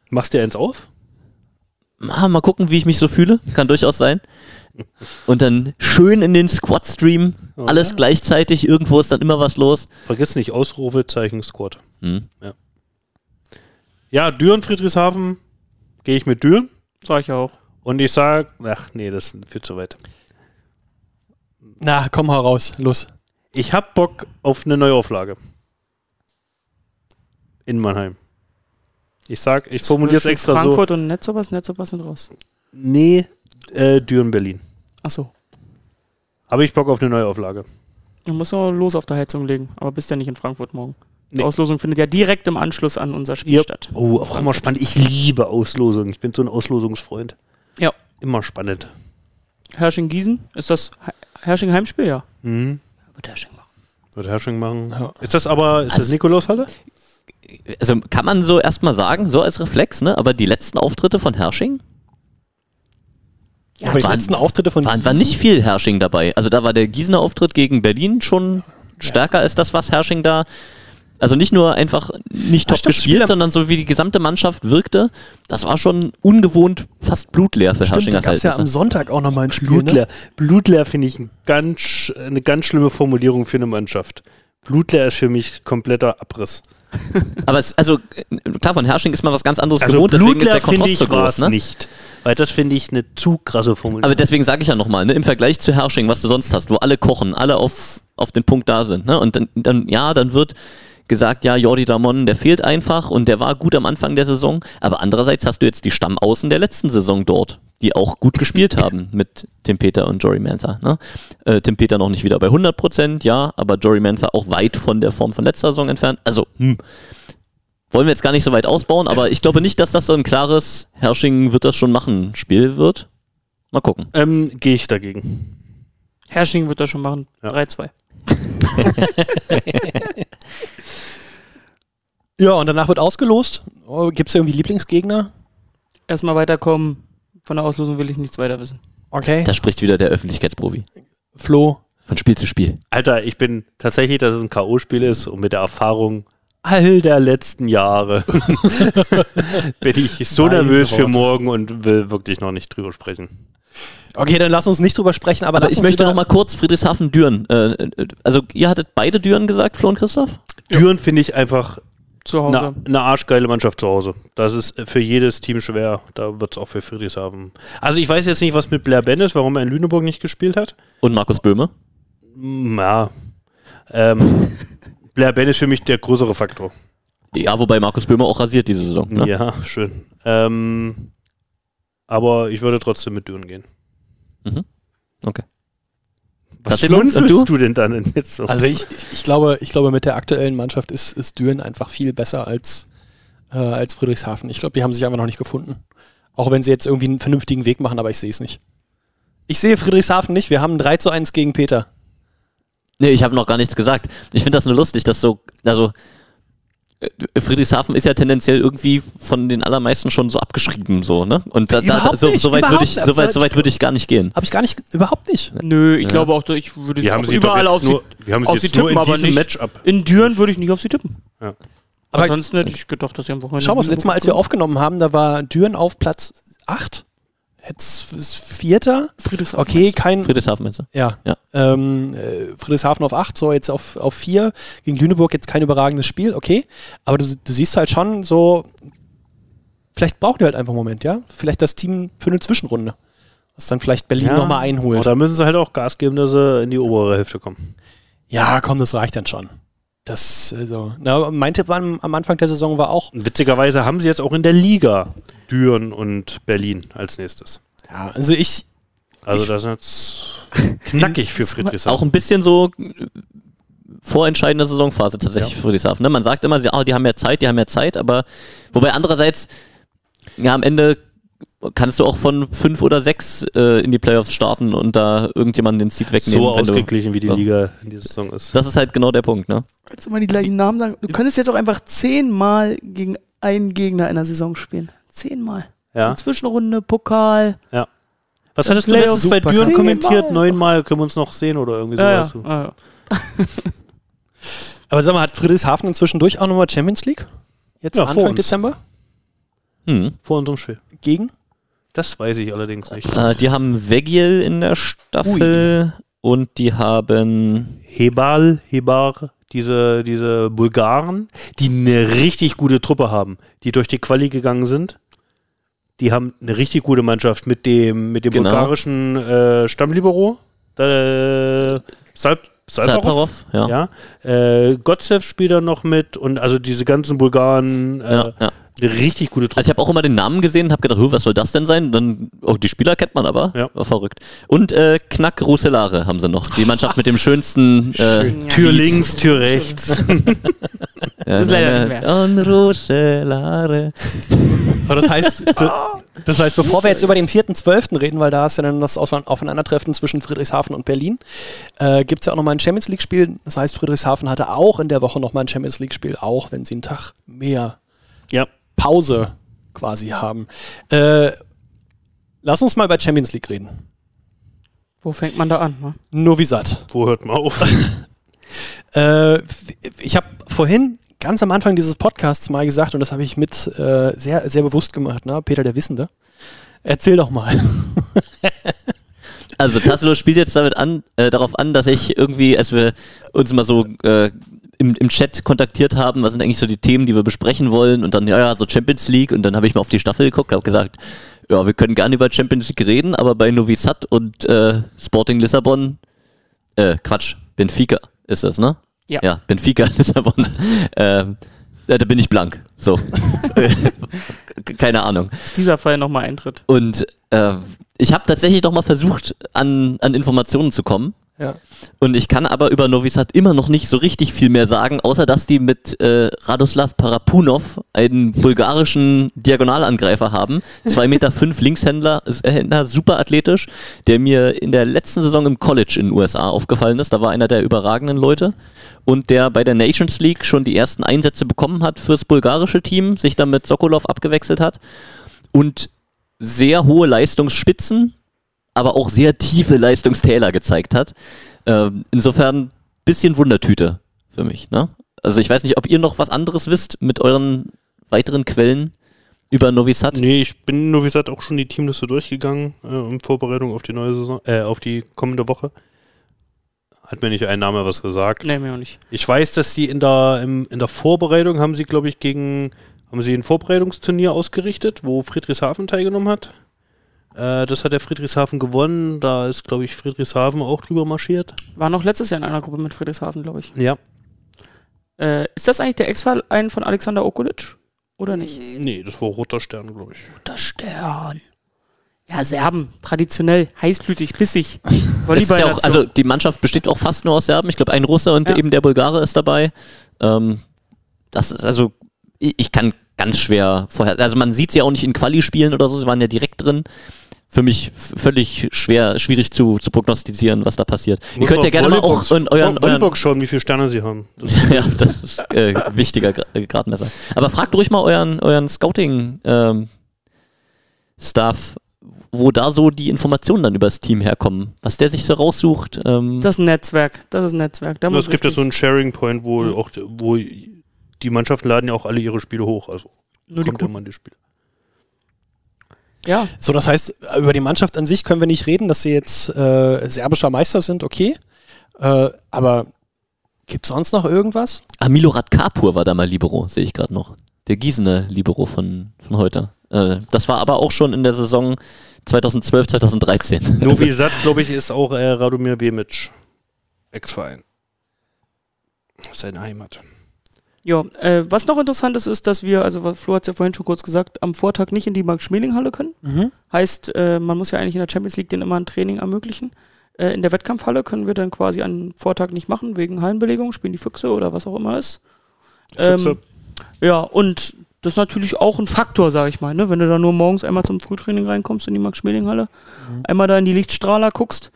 Machst du eins auf? Ah, mal gucken, wie ich mich so fühle. Kann durchaus sein. Und dann schön in den Squad-Stream. Oh, Alles ja. gleichzeitig. Irgendwo ist dann immer was los. Vergiss nicht, Ausrufezeichen Squad. Hm. Ja, Düren Friedrichshafen gehe ich mit Düren. Sag ich auch. Und ich sag, ach nee, das ist viel zu weit. Na, komm heraus, los. Ich hab Bock auf eine Neuauflage. In Mannheim. Ich sag, ich formuliere es extra Frankfurt und Netzobers, Netzobers sind raus. so. Nee, äh, Düren Berlin. Achso. Habe ich Bock auf eine Neuauflage. Du musst noch los auf der Heizung legen, aber bist ja nicht in Frankfurt morgen. Die Nee. Auslosung findet ja direkt im Anschluss an unser Spiel Ja. statt. Oh, auch immer spannend. Ich liebe Auslosungen. Ich bin so ein Auslosungsfreund. Ja. Immer spannend. Hersching-Gießen? Ist das He- Hersching-Heimspiel? Ja. Mhm. Wird Hersching machen. Wird Herrsching machen. Ist das aber, ist das Also- Nikolaushalle? Also kann man so erstmal sagen, so als Reflex, ne? Aber die letzten Auftritte von Hersching Aber die waren- letzten Auftritte von waren, war nicht viel Hersching dabei. Also da war der Gießener Auftritt gegen Berlin schon stärker als das, was Hersching da. Also nicht nur einfach nicht top stimmt, gespielt, sondern so wie die gesamte Mannschaft wirkte, das war schon ungewohnt fast blutleer für Stimmt, Herschinger da gab es ja am. Sonntag auch nochmal ein Spiel. Blutleer. Ne? Blutleer finde ich ein ganz, eine ganz schlimme Formulierung für eine Mannschaft. Blutleer ist für mich kompletter Abriss. Aber es, also, klar, von Hersching ist mal was ganz anderes Also gewohnt, deswegen ist der Kontrast ich so groß, ne? nicht. Weil das finde ich eine zu krasse Formulierung. Aber deswegen sage ich ja nochmal, ne, im Vergleich zu Hersching, was du sonst hast, wo alle kochen, alle auf, auf den Punkt da sind, ne? Und dann, dann, ja, dann wird gesagt, ja, Jordi Damon, der fehlt einfach und der war gut am Anfang der Saison, aber andererseits hast du jetzt die Stammaußen der letzten Saison dort, die auch gut gespielt haben mit Tim Peter und Jory Mantha. Ne? Äh, Tim Peter noch nicht wieder bei 100%, ja, aber Jory Mantha auch weit von der Form von letzter Saison entfernt. Also, hm, wollen wir jetzt gar nicht so weit ausbauen, aber ich glaube nicht, dass das so ein klares Hersching wird das schon machen Spiel wird. Mal gucken. ähm, Gehe ich dagegen. Hersching wird das schon machen. Ja. 3-2. Ja, und danach wird ausgelost. Gibt es irgendwie Lieblingsgegner? Erstmal weiterkommen. Von der Auslosung will ich nichts weiter wissen. Okay. Da spricht wieder der Öffentlichkeitsprofi. Flo. Von Spiel zu Spiel. Alter, ich bin tatsächlich, dass es ein K.O.-Spiel ist und mit der Erfahrung all der letzten Jahre bin ich so Weise nervös für Worte. morgen und will wirklich noch nicht drüber sprechen. Okay, dann lass uns nicht drüber sprechen, aber, Aber lass ich uns möchte noch mal kurz Friedrichshafen Düren. Äh, äh, also ihr hattet beide Düren gesagt, Flo und Christoph? Düren finde ich einfach Zu Hause. eine eine arschgeile Mannschaft zu Hause. Das ist für jedes Team schwer. Da wird es auch für Friedrichshafen. Also ich weiß jetzt nicht, was mit Blair Ben ist, warum er in Lüneburg nicht gespielt hat. Und Markus Böhme? Mm, Ja. Ähm, Blair Ben ist für mich der größere Faktor. Ja, wobei Markus Böhme auch rasiert diese Saison. Ne? Ja, schön. Ähm, aber ich würde trotzdem mit Düren gehen. Okay. Was Tatsächlich? schmunzelst Und du? denn dann jetzt so? Also ich, ich, glaube, ich glaube, mit der aktuellen Mannschaft ist, ist Düren einfach viel besser als, äh, als Friedrichshafen. Ich glaube, die haben sich einfach noch nicht gefunden. Auch wenn sie jetzt irgendwie einen vernünftigen Weg machen, aber ich sehe es nicht. Ich sehe Friedrichshafen nicht. Wir haben 3 zu 1 gegen Peter. Nee, ich habe noch gar nichts gesagt. Ich finde das nur lustig, dass so, also Friedrichshafen ist ja tendenziell irgendwie von den allermeisten schon so abgeschrieben, so, ne? Und da, da, so, so weit würde ich, so weit, so weit würde ich gar nicht gehen. Habe ich gar nicht, überhaupt nicht. Nö, ich glaube auch, ich würde sie auch sie überall auf nur, sie, wir haben sie auf sie jetzt nur tippen, in aber diesem nicht. Matchup. In Düren würde ich nicht auf sie tippen. Ja. Aber Ansonsten hätte ich gedacht, dass sie am Wochenende. schau mal, das letzte Mal, als wir aufgenommen haben, da war Düren auf Platz 8. Jetzt ist Vierter. Friedrichshafen. Okay, kein, Friedrichshafen meinst du? Ja. Ja. Ähm, äh, Friedrichshafen auf 8, so jetzt auf, auf 4. Gegen Lüneburg jetzt kein überragendes Spiel, okay. Aber du, du siehst halt schon so, vielleicht brauchen die halt einfach einen Moment, ja? Vielleicht das Team für eine Zwischenrunde. Was dann vielleicht Berlin Ja. nochmal einholt. Oder müssen sie halt auch Gas geben, dass sie in die obere Hälfte kommen. ja, komm, das reicht dann schon. Das, also, na, mein Tipp am, am Anfang der Saison war auch, witzigerweise haben sie jetzt auch in der Liga Düren und Berlin als nächstes. ja, also ich, Also Ich- das ist jetzt knackig für Friedrichshafen. Auch ein bisschen so äh, vorentscheidende Saisonphase tatsächlich für Friedrichshafen. Ne? Man sagt immer, sie- ah, die haben mehr Zeit, die haben mehr Zeit, aber wobei andererseits, ja, am Ende kannst du auch von fünf oder sechs äh, in die Playoffs starten und da irgendjemanden den Seed wegnehmen. so wenn du- ausgeglichen, wie die. Liga in dieser Saison ist. Das ist halt genau der Punkt, ne? Jetzt immer die gleichen Namen sagen. Du könntest jetzt auch einfach zehnmal gegen einen Gegner in der Saison spielen. Zehnmal. Ja. Zwischenrunde, Pokal. Was hattest du Playoffs letztens bei. Düren kommentiert? Neunmal können wir uns noch sehen oder irgendwie Ja, ja. sowas. ja, ja. aber sag mal, hat Friedrichshafen inzwischen durch auch nochmal Champions League? Jetzt Ja, vor Anfang uns. Dezember? Hm. Vor unserem Spiel. Gegen? Das weiß ich allerdings nicht. Äh, die haben Vegiel in der Staffel und die haben Hebal, Hebar, diese, diese Bulgaren, die eine richtig gute Truppe haben, die durch die Quali gegangen sind. Die haben eine richtig gute Mannschaft mit dem, mit dem Genau. bulgarischen äh, Stammlibero. Äh, Salp, Salparov. Ja. Ja. Äh, Gotzev spielt da noch mit und also diese ganzen Bulgaren, äh, Ja, ja. Eine richtig gute Truppe. Also ich habe auch immer den Namen gesehen und habe gedacht, "Huh, was soll das denn sein? Dann, oh, die Spieler kennt man aber. Ja. War verrückt. Und äh, Knack Rousselare haben sie noch. Die Mannschaft mit dem schönsten äh, Tür links, Tür rechts. Das ist leider nicht mehr. Und Rousselare. So, das heißt, das heißt, bevor wir jetzt über den 4.12. reden, weil da ist ja dann das Aufein- Aufeinandertreffen zwischen Friedrichshafen und Berlin, äh, gibt es ja auch nochmal ein Champions League-Spiel. Das heißt, Friedrichshafen hatte auch in der Woche nochmal ein Champions League-Spiel, auch wenn sie einen Tag mehr ja. Pause quasi haben. Äh, lass uns mal bei Champions League reden. Wo fängt man da an? Ne? Novi Sad. Wo hört man auf? Äh, ich habe vorhin ganz am Anfang dieses Podcasts mal gesagt, und das habe ich mit äh, sehr, sehr bewusst gemacht, ne? Peter der Wissende. Erzähl doch mal. Also Tassilo spielt jetzt damit an, äh, darauf an, dass ich irgendwie, als wir uns mal so äh, im, im Chat kontaktiert haben, was sind eigentlich so die Themen, die wir besprechen wollen und dann, ja, ja, so Champions League und dann habe ich mal auf die Staffel geguckt, habe gesagt, ja, wir können gerne über Champions League reden, aber bei Novi Sad und äh, Sporting Lissabon, äh, Quatsch, Benfica ist das, ne? Ja. Ja, Benfica Lissabon, ähm, ja, da bin ich blank, so. Keine Ahnung. Dass dieser Fall nochmal eintritt. Und äh, ich habe tatsächlich noch mal versucht, an, an Informationen zu kommen. Ja. Und ich kann aber über Novi Sad immer noch nicht so richtig viel mehr sagen, außer dass die mit äh, Radoslav Parapunov einen bulgarischen Diagonalangreifer haben. 2,5 Meter fünf Linkshändler, äh, Händler, super athletisch, der mir in der letzten Saison im College in den USA aufgefallen ist. Da war einer der überragenden Leute. Und der bei der Nations League schon die ersten Einsätze bekommen hat fürs bulgarische Team, sich dann mit Sokolov abgewechselt hat. Und sehr hohe Leistungsspitzen, aber auch sehr tiefe Leistungstäler gezeigt hat. Ähm, insofern bisschen Wundertüte für mich. Ne? Also ich weiß nicht, ob ihr noch was anderes wisst mit euren weiteren Quellen über Novi Sad. Nee, ich bin wie gesagt auch schon die Teamliste durchgegangen äh, in Vorbereitung auf die neue Saison, äh, auf die kommende Woche. Hat mir nicht ein Name was gesagt. Nee, mir auch nicht. Ich weiß, dass sie in der, im, in der Vorbereitung haben sie, glaube ich, gegen, haben sie ein Vorbereitungsturnier ausgerichtet, wo Friedrichshafen teilgenommen hat. Äh, das hat der Friedrichshafen gewonnen. Da ist, glaube ich, Friedrichshafen auch drüber marschiert. War noch letztes Jahr in einer Gruppe mit Friedrichshafen, glaube ich. Ja. Äh, ist das eigentlich der Ex-Verein von Alexander Okulic? Oder nicht? Nee, das war Roter Stern, glaube ich. Roter Stern. Ja, Serben, traditionell, heißblütig, bissig. Ist ja auch, also die Mannschaft besteht auch fast nur aus Serben. Ich glaube, ein Russe und Ja. eben der Bulgare ist dabei. Ähm, das ist also, ich, ich kann ganz schwer vorher, also man sieht sie ja auch nicht in Quali-Spielen oder so, sie waren ja direkt drin. Für mich völlig schwer, schwierig zu, zu prognostizieren, was da passiert. Ihr könnt ja gerne mal auch in euren, euren schauen, wie viele Sterne sie haben. Das ja, das ist äh, wichtiger äh, Gradmesser. Aber fragt ruhig mal euren, euren Scouting-Staff, wo da so die Informationen dann über das Team herkommen. Was der sich so raussucht. Ähm, Das ist ein Netzwerk. Das ist ein Netzwerk. Da muss es gibt ja so einen Sharing Point, wo auch wo die Mannschaften laden ja auch alle ihre Spiele hoch. Also Nur die kommt guten. immer in die Spiele. Ja, So, das heißt, über die Mannschaft an sich können wir nicht reden, dass sie jetzt äh, serbischer Meister sind, okay. Äh, aber gibt es sonst noch irgendwas? ah, Milorad Kapur war da mal Libero, sehe ich gerade noch. Der Gießener Libero von, von heute. Äh, das war aber auch schon in der Saison 2012, 2013. Novi Sad, glaube ich, ist auch äh, Radomir Bemic. Ex-Verein. Seine Heimat. Ja. Äh, was noch interessant ist, ist, dass wir, also was Flo hat es ja vorhin schon kurz gesagt, am Vortag nicht in die Mark-Schmeling-Halle können. Mhm. Heißt, äh, man muss ja eigentlich in der Champions League denen immer ein Training ermöglichen. Äh, in der Wettkampfhalle können wir dann quasi an Vortag nicht machen, wegen Hallenbelegung, spielen die Füchse oder was auch immer ist. Ähm, ja, und das ist natürlich auch ein Faktor, sag ich mal, ne? wenn du da nur morgens einmal zum Frühtraining reinkommst in die Max-Schmeling-Halle, einmal da in die Lichtstrahler guckst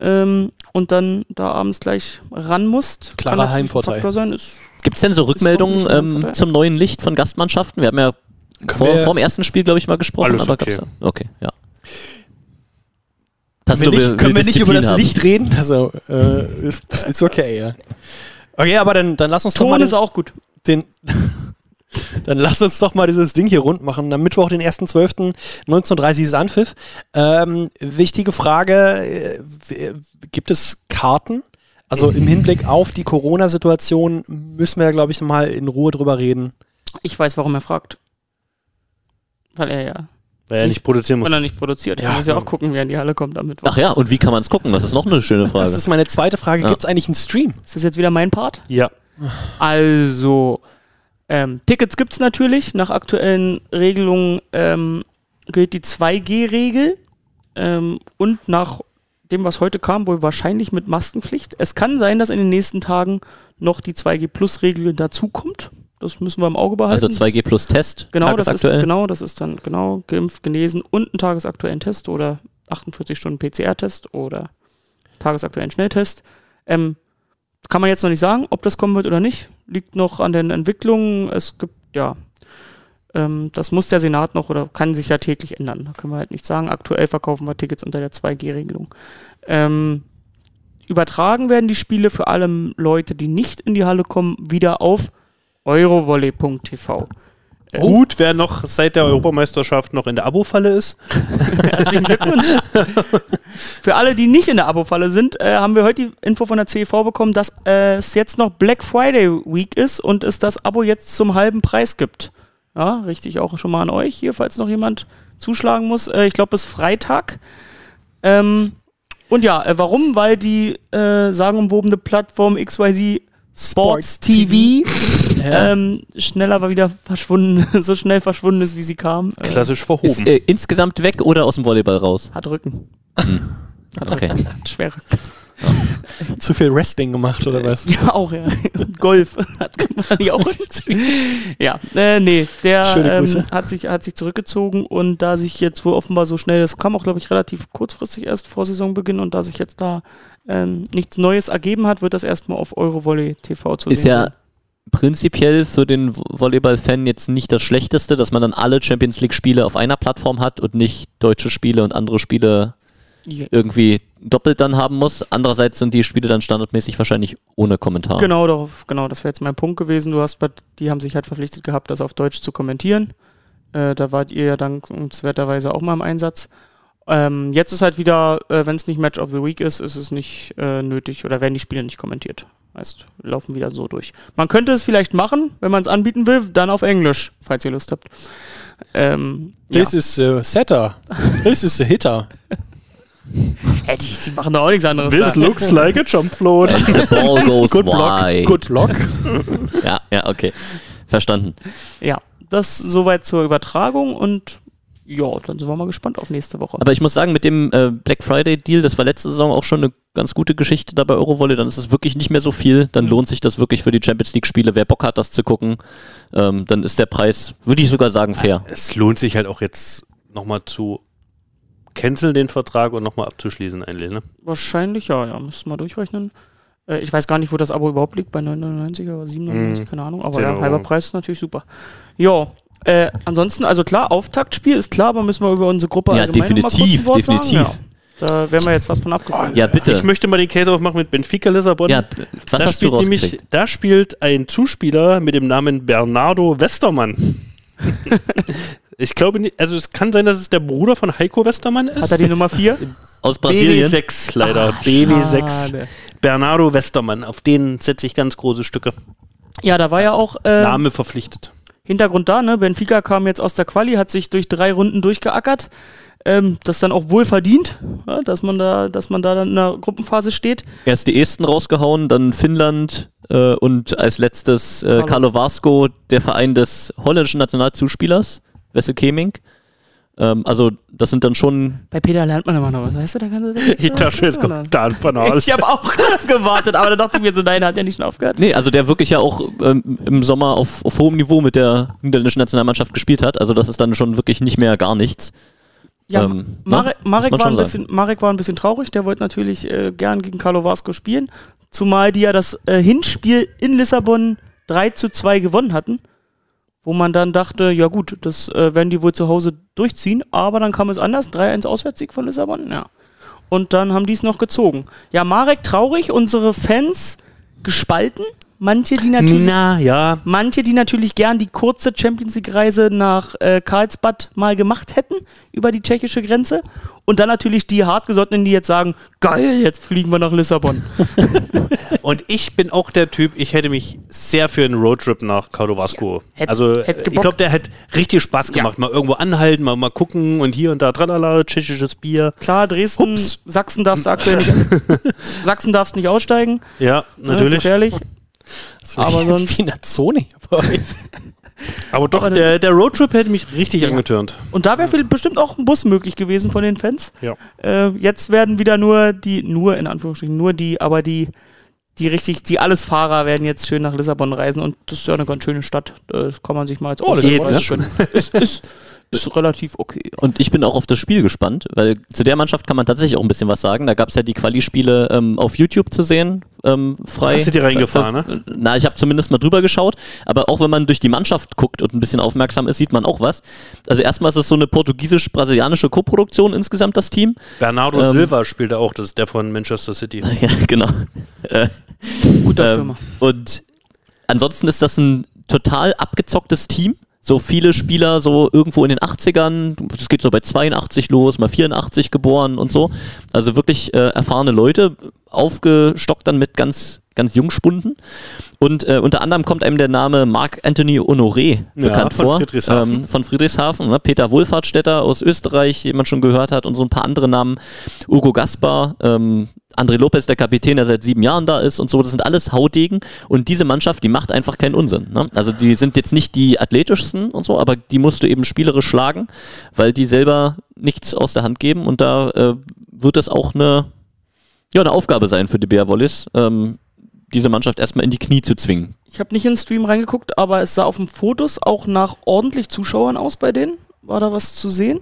ähm, und dann da abends gleich ran musst. Klarer Heimvorteil. Faktor sein. Ist, Gibt es denn so Rückmeldungen ähm, zum neuen Licht von Gastmannschaften? Wir haben ja vor, wir- vor dem ersten Spiel, glaube ich, mal gesprochen. Alles aber okay. gab's da- okay, ja. Können wir nicht, können wir nicht über das haben. Licht reden? Also, äh, ist, ist okay, ja. Okay, aber dann, dann lass uns doch mal Ton den, ist auch gut. den dann lass uns doch mal dieses Ding hier rund machen. Am Mittwoch, den 1.12.1930 ist Anpfiff. Ähm, wichtige Frage, äh, w- gibt es Karten? Also im Hinblick auf die Corona-Situation müssen wir, glaube ich, mal in Ruhe drüber reden. Ich weiß, warum er fragt. Weil er ja, Weil er nicht produzieren muss. weil er nicht produziert. Ja, er muss ja ja. auch gucken, wer in die Halle kommt am Mittwoch. Ach ja, und wie kann man es gucken? Das ist noch eine schöne Frage. Das ist meine zweite Frage. Ja. Gibt es eigentlich einen Stream? Ist das jetzt wieder mein Part? Ja. Also, ähm, Tickets gibt es natürlich. Nach aktuellen Regelungen ähm, gilt die 2G-Regel. Ähm, und nach dem, was heute kam, wohl wahrscheinlich mit Maskenpflicht. Es kann sein, dass in den nächsten Tagen noch die 2G-Plus-Regel dazukommt. Das müssen wir im Auge behalten. also 2G plus Test, Genau, das ist, genau, das ist dann genau geimpft, genesen und einen tagesaktuellen Test oder 48 Stunden PCR-Test oder tagesaktuellen Schnelltest. Ähm, kann man jetzt noch nicht sagen, ob das kommen wird oder nicht. Liegt noch an den Entwicklungen. Es gibt, ja, ähm, das muss der Senat noch oder kann sich ja täglich ändern. Da können wir halt nicht sagen. Aktuell verkaufen wir Tickets unter der 2G-Regelung. Ähm, übertragen werden die Spiele für alle Leute, die nicht in die Halle kommen, wieder auf eurovolley.tv. Gut, wer noch seit der Europameisterschaft noch in der Abo-Falle ist. Herzlichen Glückwunsch. Für alle, die nicht in der Abo-Falle sind, äh, haben wir heute die Info von der CEV bekommen, dass äh, es jetzt noch Black Friday Week ist und es das Abo jetzt zum halben Preis gibt. Ja, richtig auch schon mal an euch hier, falls noch jemand zuschlagen muss. Äh, ich glaube bis Freitag. Ähm, und ja, äh, warum? Weil die äh, sagenumwobene Plattform XYZ Sports, Sports TV, Ja. ähm, schnell aber wieder verschwunden, so schnell verschwunden ist, wie sie kam. Äh, Klassisch Ist verhoben. äh, insgesamt weg oder aus dem Volleyball raus? hat Rücken. Hat Okay. Rücken. Hat schwere Zu viel Wrestling gemacht oder was? Ja, auch, ja. Und Golf hat hat die auch. Ja, äh, nee, der ähm, hat, sich, hat sich zurückgezogen und da sich jetzt wohl offenbar so schnell, das kam auch, glaube ich, relativ kurzfristig erst vor Saisonbeginn und da sich jetzt da ähm, nichts Neues ergeben hat, wird das erstmal auf Eurovolley TV zu Ist sehen ja sein. prinzipiell für den Vo- Volleyball-Fan jetzt nicht das Schlechteste, dass man dann alle Champions League-Spiele auf einer Plattform hat und nicht deutsche Spiele und andere Spiele Ja. irgendwie doppelt dann haben muss. Andererseits sind die Spiele dann standardmäßig wahrscheinlich ohne Kommentar. Genau, darauf, genau, das wäre jetzt mein Punkt gewesen. Du hast, die haben sich halt verpflichtet gehabt, das auf Deutsch zu kommentieren. Äh, da wart ihr ja dankenswerterweise auch mal im Einsatz. Ähm, jetzt ist halt wieder, äh, wenn es nicht Match of the Week ist, ist es nicht äh, nötig oder werden die Spiele nicht kommentiert. Heißt, wir laufen wieder so durch. Man könnte es vielleicht machen, wenn man es anbieten will, dann auf Englisch, falls ihr Lust habt. Ähm, ja. This is a setter. This is a hitter. Äh, die, die machen doch auch nichts anderes. This da. looks like a jump float. The ball goes Good block. wide. Good block. Ja, ja, okay. Verstanden. Ja, das soweit zur Übertragung und ja, dann sind wir mal gespannt auf nächste Woche. Aber ich muss sagen, mit dem äh, Black Friday Deal, das war letzte Saison auch schon eine ganz gute Geschichte da bei Eurovolley, dann ist es wirklich nicht mehr so viel, dann lohnt sich das wirklich für die Champions League Spiele, wer Bock hat, das zu gucken, ähm, dann ist der Preis, würde ich sogar sagen, fair. Es lohnt sich halt auch jetzt nochmal zu canceln den Vertrag und nochmal abzuschließen eigentlich, ne? Wahrscheinlich ja, ja. Müssen wir durchrechnen. Äh, ich weiß gar nicht, wo das Abo überhaupt liegt, bei 9,99 oder 97, Mhm. keine Ahnung. Aber 10 ja, halber Preis ist natürlich super. Ja, äh, ansonsten, also klar, Auftaktspiel ist klar, aber müssen wir über unsere Gruppe Ja, definitiv, ein Wort definitiv. Sagen? Ja. Da wären wir jetzt was von abgekommen. Ja, bitte. Ich möchte mal den Case aufmachen mit Benfica Lissabon. ja, was da hast du spielt nämlich, rausgekriegt? da spielt ein Zuspieler mit dem Namen Bernardo Westermann. ich glaube nicht, also es kann sein, dass es der Bruder von Heiko Westermann ist. Hat er die Nummer 4? Aus Brasilien? BW6 leider. Ah, BW6. schade. Bernardo Westermann. Auf den setze ich ganz große Stücke. Ja, da war ja auch äh, Name verpflichtet. Hintergrund da, ne? Benfica kam jetzt aus der Quali, hat sich durch drei Runden durchgeackert. Ähm, das dann auch wohl verdient, ja, dass man da, dass man da dann in der Gruppenphase steht. Erst die Esten rausgehauen, dann Finnland äh, und als letztes äh, Carlo. Carlo Varsko, der Verein des holländischen Nationalzuspielers, Wessel Keming. Ähm, also das sind dann schon Bei Peter lernt man immer noch was, weißt du? Da kann, da Ich dachte, jetzt kommt Dan Panal. Ich habe auch gewartet, aber dann dachte ich mir so, nein, hat er nicht schon aufgehört. Nee, also der wirklich ja auch ähm, im Sommer auf, auf hohem Niveau mit der niederländischen Nationalmannschaft gespielt hat. Also das ist dann schon wirklich nicht mehr gar nichts. Ja, Ähm, Marek? Marek, war ein bisschen, Marek war ein bisschen traurig, der wollte natürlich äh, gern gegen Carlo Vasco spielen, zumal die ja das äh, Hinspiel in Lissabon 3 zu 2 gewonnen hatten, wo man dann dachte, ja gut, das äh, werden die wohl zu Hause durchziehen, aber dann kam es anders, 3-1 Auswärtssieg von Lissabon, ja. Und dann haben die es noch gezogen. Ja, Marek traurig, unsere Fans gespalten, manche, die natürlich... Na, ja. Manche, die natürlich gern die kurze Champions League-Reise nach äh, Karlsbad mal gemacht hätten über die tschechische Grenze. Und dann natürlich die Hartgesottenen, die jetzt sagen, geil, jetzt fliegen wir nach Lissabon. Und ich bin auch der Typ, ich hätte mich sehr für einen Roadtrip nach Carlovasco. Hätt- also hätt äh, ich gebockt. glaube, der hat richtig Spaß gemacht. Mal irgendwo anhalten, mal, mal gucken und hier und da tralala, tschechisches Bier. Klar, Dresden, Ups. Sachsen darfst du aktuell nicht, Sachsen darfst nicht aussteigen. Ja, ne, natürlich. gefährlich. So Aber wie, sonst- Wie in der Zone hier bei euch. Aber doch, Aber der, der Roadtrip hätte mich richtig angetörnt. Und da wäre bestimmt auch ein Bus möglich gewesen von den Fans. Ja. Äh, jetzt werden wieder nur die, nur in Anführungsstrichen, nur die, aber die, die richtig, die Allesfahrer werden jetzt schön nach Lissabon reisen und das ist ja eine ganz schöne Stadt. Das kann man sich mal als Oh, das ist gönnen. ist, ist, ist relativ okay. Und ich bin auch auf das Spiel gespannt, weil zu der Mannschaft kann man tatsächlich auch ein bisschen was sagen. Da gab es ja die Quali-Spiele ähm, auf YouTube zu sehen, ähm, frei. Hast du dir reingefahren, Äh, Na, ich habe zumindest mal drüber geschaut, aber auch wenn man durch die Mannschaft guckt und ein bisschen aufmerksam ist, sieht man auch was. Also erstmal ist es so eine portugiesisch-brasilianische Koproduktion insgesamt, das Team. Bernardo Ähm, Silva spielt da auch, das ist der von Manchester City. Ja, genau. Äh, Guter ähm, Stürmer. und ansonsten ist das ein total abgezocktes Team. So viele Spieler so irgendwo in den 80ern, das geht so bei 82 los, mal 84 geboren und so. Also wirklich äh, erfahrene Leute, aufgestockt dann mit ganz ganz Jungspunden. Und äh, unter anderem kommt einem der Name Marc Anthony Honoré Ja, bekannt von vor. Friedrichshafen. Ähm, von Friedrichshafen. Ne? Peter Wohlfahrtsstätter aus Österreich, den man schon gehört hat, und so ein paar andere Namen. Ugo Gaspar, ähm, André Lopez, der Kapitän, der seit sieben Jahren da ist und so. Das sind alles Haudegen. Und diese Mannschaft, die macht einfach keinen Unsinn. Ne? Also die sind jetzt nicht die athletischsten und so, aber die musst du eben spielerisch schlagen, weil die selber nichts aus der Hand geben. Und da äh, wird das auch eine, ja, eine Aufgabe sein für die Bär Wallis, ähm, diese Mannschaft erstmal in die Knie zu zwingen. Ich habe nicht in den Stream reingeguckt, aber es sah auf den Fotos auch nach ordentlich Zuschauern aus bei denen. War da was zu sehen?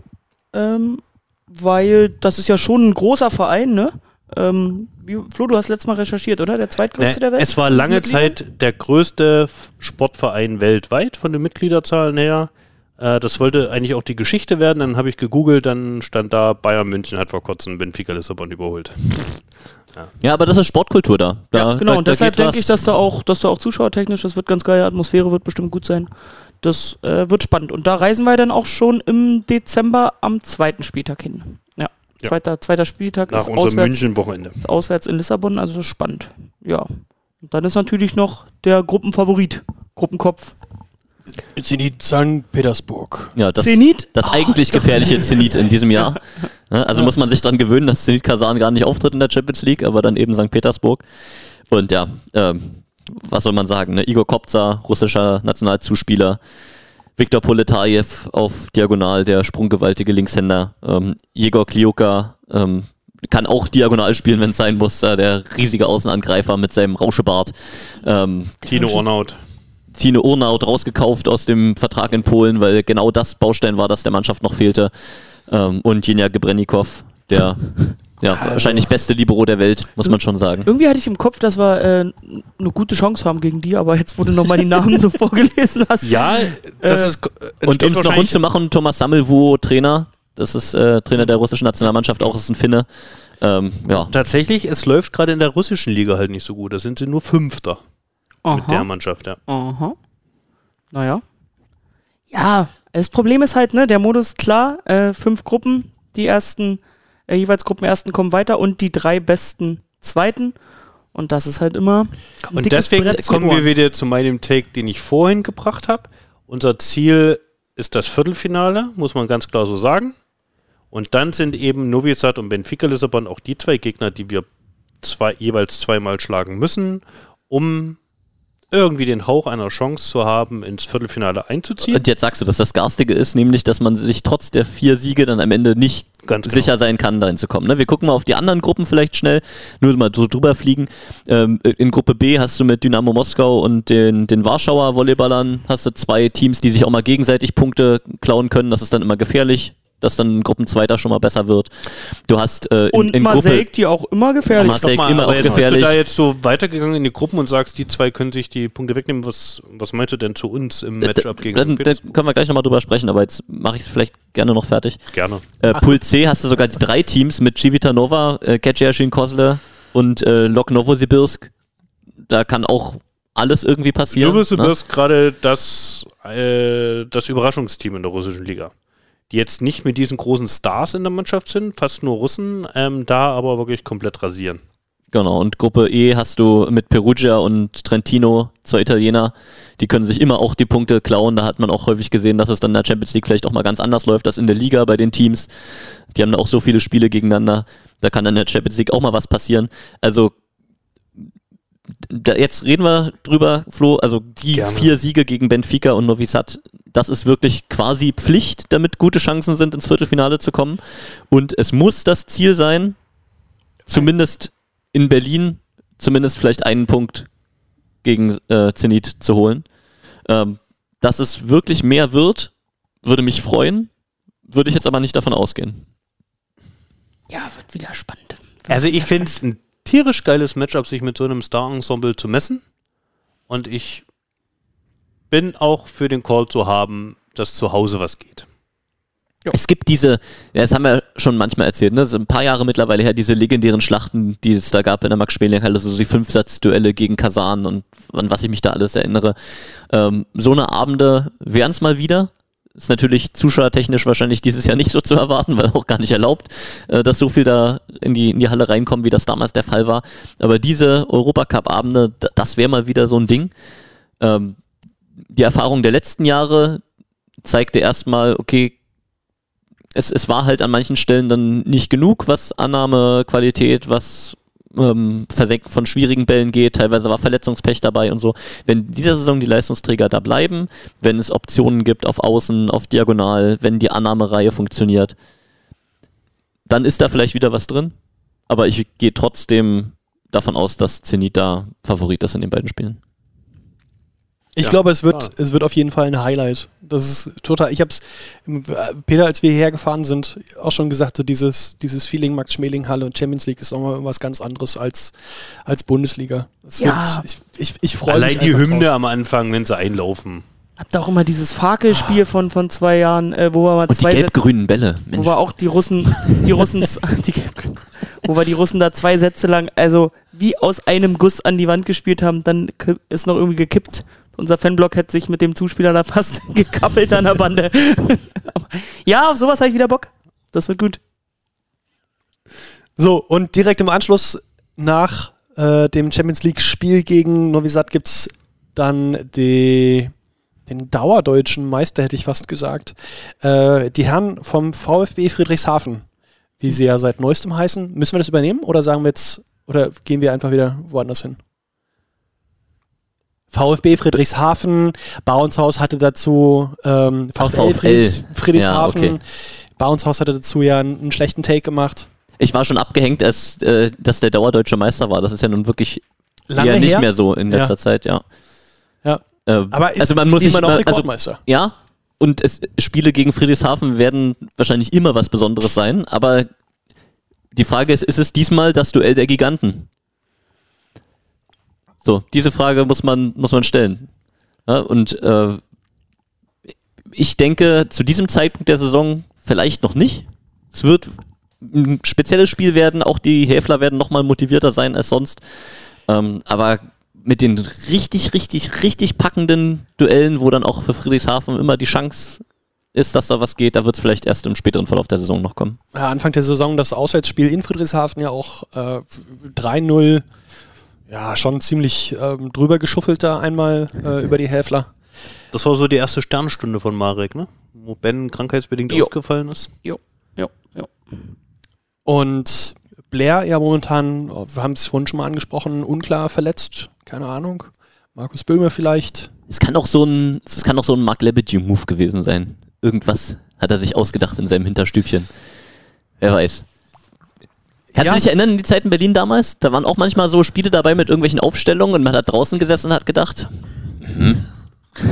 Ähm, weil das ist ja schon ein großer Verein, ne? Ähm, wie, Flo, du hast letztes Mal recherchiert, oder? Der zweitgrößte Ne, der Welt? es war lange? Zeit der größte Sportverein weltweit von den Mitgliederzahlen her. Äh, das wollte eigentlich auch die Geschichte werden. Dann habe ich gegoogelt, dann stand da, Bayern München hat vor kurzem Benfica Lissabon überholt. Ja, aber das ist Sportkultur da. da Ja, genau, da, und deshalb denke ich, dass da auch, dass da auch zuschauertechnisch, das wird ganz geil, Atmosphäre wird bestimmt gut sein. Das äh, wird spannend. Und da reisen wir dann auch schon im Dezember am zweiten Spieltag hin. Ja, Ja. Zweiter, zweiter Spieltag Nach ist unserem auswärts, München-Wochenende. ist auswärts in Lissabon, also das ist spannend. Ja. Und dann ist natürlich noch der Gruppenfavorit, Gruppenkopf. Zenit St. Petersburg. ja, das, Zenit? das eigentlich gefährliche Zenit in diesem Jahr. Ja, also muss man sich dran gewöhnen, dass Zenit Kasan gar nicht auftritt in der Champions League, aber dann eben St. Petersburg. Und ja, ähm, was soll man sagen? Ne? Igor Kopza, russischer Nationalzuspieler. Viktor Poletajew auf Diagonal, der sprunggewaltige Linkshänder. Ähm, Jegor Klioka ähm, kann auch diagonal spielen, wenn es sein muss. Äh, der riesige Außenangreifer mit seinem Rauschebart. Ähm, Tino Ornaut. Tine Urnaut rausgekauft aus dem Vertrag in Polen, weil genau das Baustein war, das der Mannschaft noch fehlte. Ähm, und Jinja Gebrennikov, der ja, wahrscheinlich beste Libero der Welt, muss man schon sagen. Irgendwie hatte ich im Kopf, dass wir äh, eine gute Chance haben gegen die, aber jetzt, wo du nochmal die Namen so vorgelesen hast. Ja, das Äh, ist. Und um es noch rund zu machen, Thomas Sammelvuo, Trainer, das ist äh, Trainer der russischen Nationalmannschaft, auch ist ein Finne. Ähm, ja, Tatsächlich, es läuft gerade in der russischen Liga halt nicht so gut. Da sind sie nur Fünfter mit der Mannschaft, ja. Aha. Naja. Ja, das Problem ist halt, ne, der Modus klar, äh, fünf Gruppen, die ersten, äh, jeweils Gruppenersten kommen weiter und die drei besten Zweiten. Und das ist halt immer. ein Und deswegen Brett kommen wir wieder zu meinem Take, den ich vorhin gebracht habe. Unser Ziel ist das Viertelfinale, muss man ganz klar so sagen. Und dann sind eben Novi Sad und Benfica Lissabon auch die zwei Gegner, die wir zwei, jeweils zweimal schlagen müssen, um irgendwie den Hauch einer Chance zu haben, ins Viertelfinale einzuziehen. und jetzt sagst du, dass das Garstige ist, nämlich, dass man sich trotz der vier Siege dann am Ende nicht Ganz genau. sicher sein kann, dahin zu kommen. Ne? Wir gucken mal auf die anderen Gruppen vielleicht schnell, nur mal so drüber fliegen. Ähm, in Gruppe B hast du mit Dynamo Moskau und den, den Warschauer Volleyballern hast du zwei Teams, die sich auch mal gegenseitig Punkte klauen können. Das ist dann immer gefährlich, dass dann Gruppenzweiter schon mal besser wird. Du hast äh, in, Und in Marseille, die auch immer gefährlich Marseille Nochmal, immer aber auch jetzt gefährlich. bist du da jetzt so weitergegangen in die Gruppen und sagst, die zwei können sich die Punkte wegnehmen. Was, was meinst du denn zu uns im Matchup gegen dann, Petersburg? können wir gleich nochmal drüber sprechen, aber jetzt mache ich es vielleicht gerne noch fertig. Gerne. Äh, Pool C hast du sogar die drei Teams mit Civita Nova, äh, Ketjiashin Kozle und äh, Lok Novosibirsk. Da kann auch alles irgendwie passieren. Novosibirsk gerade das, äh, das Überraschungsteam in der russischen Liga. Die jetzt nicht mit diesen großen Stars in der Mannschaft sind, fast nur Russen, ähm, da aber wirklich komplett rasieren. Genau, und Gruppe E hast du mit Perugia und Trentino, zwei Italiener, die können sich immer auch die Punkte klauen. Da hat man auch häufig gesehen, dass es dann in der Champions League vielleicht auch mal ganz anders läuft als in der Liga bei den Teams. Die haben da auch so viele Spiele gegeneinander. Da kann dann in der Champions League auch mal was passieren. Also da, jetzt reden wir drüber, Flo. Also die Gerne. vier Siege gegen Benfica und Novi Sad, das ist wirklich quasi Pflicht, damit gute Chancen sind, ins Viertelfinale zu kommen. Und es muss das Ziel sein, zumindest in Berlin, zumindest vielleicht einen Punkt gegen äh, Zenit zu holen. Ähm, dass es wirklich mehr wird, würde mich freuen, würde ich jetzt aber nicht davon ausgehen. Ja, wird wieder spannend. Also ich finde es ein tierisch geiles Matchup, sich mit so einem Star-Ensemble zu messen. Und ich bin auch für den Call zu haben, dass zu Hause was geht. Es gibt diese, ja, das haben wir schon manchmal erzählt, ne? So ein paar Jahre mittlerweile her, diese legendären Schlachten, die es da gab in der Max-Schmeling-Halle, so die Fünfsatz-Duelle gegen Kasan und an was ich mich da alles erinnere. Ähm, so eine Abende wären es mal wieder. Ist natürlich zuschauertechnisch wahrscheinlich dieses Jahr nicht so zu erwarten, weil auch gar nicht erlaubt, äh, dass so viel da in die, in die Halle reinkommen, wie das damals der Fall war. Aber diese Europacup-Abende, das wäre mal wieder so ein Ding. Ähm, die Erfahrung der letzten Jahre zeigte erstmal, okay, es, es war halt an manchen Stellen dann nicht genug, was Annahmequalität, was ähm, Versenken von schwierigen Bällen geht, teilweise war Verletzungspech dabei und so. Wenn dieser Saison die Leistungsträger da bleiben, wenn es Optionen gibt auf Außen, auf Diagonal, wenn die Annahmereihe funktioniert, dann ist da vielleicht wieder was drin. Aber ich gehe trotzdem davon aus, dass Zenit da Favorit ist in den beiden Spielen. Ich Ja, glaube, es wird, klar. es wird auf jeden Fall ein Highlight. Das ist total. Ich habe es, Peter, als wir hierher gefahren sind, auch schon gesagt, so dieses, dieses Feeling Max Schmeling Halle und Champions League ist auch mal was ganz anderes als, als Bundesliga. Es Ja. Wird, ich ich, ich freue mich. Allein die Hymne drauf. am Anfang, wenn sie einlaufen. Habt auch immer dieses Fakelspiel von, von zwei Jahren, äh, wo wir mal Und die zwei Sätze- gelb-grünen Bälle. wo Mensch. wir auch die Russen, die Russen, die, wo wir die Russen da zwei Sätze lang, also wie aus einem Guss an die Wand gespielt haben, dann ist noch irgendwie gekippt. Unser Fanblock hätte sich mit dem Zuspieler da fast gekappelt an der Bande. Ja, auf sowas habe ich wieder Bock. Das wird gut. So, und direkt im Anschluss nach äh, dem Champions League-Spiel gegen Novi Sad gibt es dann die, den dauerdeutschen Meister, hätte ich fast gesagt. Äh, die Herren vom VfB Friedrichshafen, wie sie ja seit neuestem heißen. Müssen wir das übernehmen oder sagen wir jetzt, oder gehen wir einfach wieder woanders hin? VfB Friedrichshafen, Bauenshaus hatte dazu ähm, Ach, VfL, VfL. Friedrichs- Friedrichshafen. Ja, okay. Bauenshaus hatte dazu ja einen, einen schlechten Take gemacht. Ich war schon abgehängt, als, äh, dass der dauerdeutsche Meister war. Das ist ja nun wirklich Lange eher nicht her. mehr so in letzter Ja. Zeit, ja. Ja. Äh, Aber ist also man muss diesmal noch also, Rekordmeister. Ja, und es, Spiele gegen Friedrichshafen werden wahrscheinlich immer was Besonderes sein, aber die Frage ist, ist es diesmal das Duell der Giganten? So, diese Frage muss man, muss man stellen. Ja, und äh, ich denke, zu diesem Zeitpunkt der Saison vielleicht noch nicht. Es wird ein spezielles Spiel werden, auch die Häfler werden nochmal motivierter sein als sonst. Ähm, aber mit den richtig, richtig, richtig packenden Duellen, wo dann auch für Friedrichshafen immer die Chance ist, dass da was geht, da wird es vielleicht erst im späteren Verlauf der Saison noch kommen. Ja, Anfang der Saison das Auswärtsspiel in Friedrichshafen ja auch äh, 3-0. Ja, schon ziemlich ähm, drüber geschuffelt da einmal äh, über die Häfler. Das war so die erste Sternstunde von Marek, ne? Wo Ben krankheitsbedingt Jo. ausgefallen ist. Jo, jo, jo. Und Blair ja momentan, oh, wir haben es vorhin schon mal angesprochen, unklar verletzt. Keine Ahnung. Markus Böhmer vielleicht. Es kann auch so ein, es kann auch so ein Mark Lebedew-Move gewesen sein. Irgendwas hat er sich ausgedacht in seinem Hinterstübchen. Wer weiß. Kannst Ja. du dich erinnern an die Zeit in Berlin damals? Da waren auch manchmal so Spiele dabei mit irgendwelchen Aufstellungen und man hat draußen gesessen und hat gedacht, hm,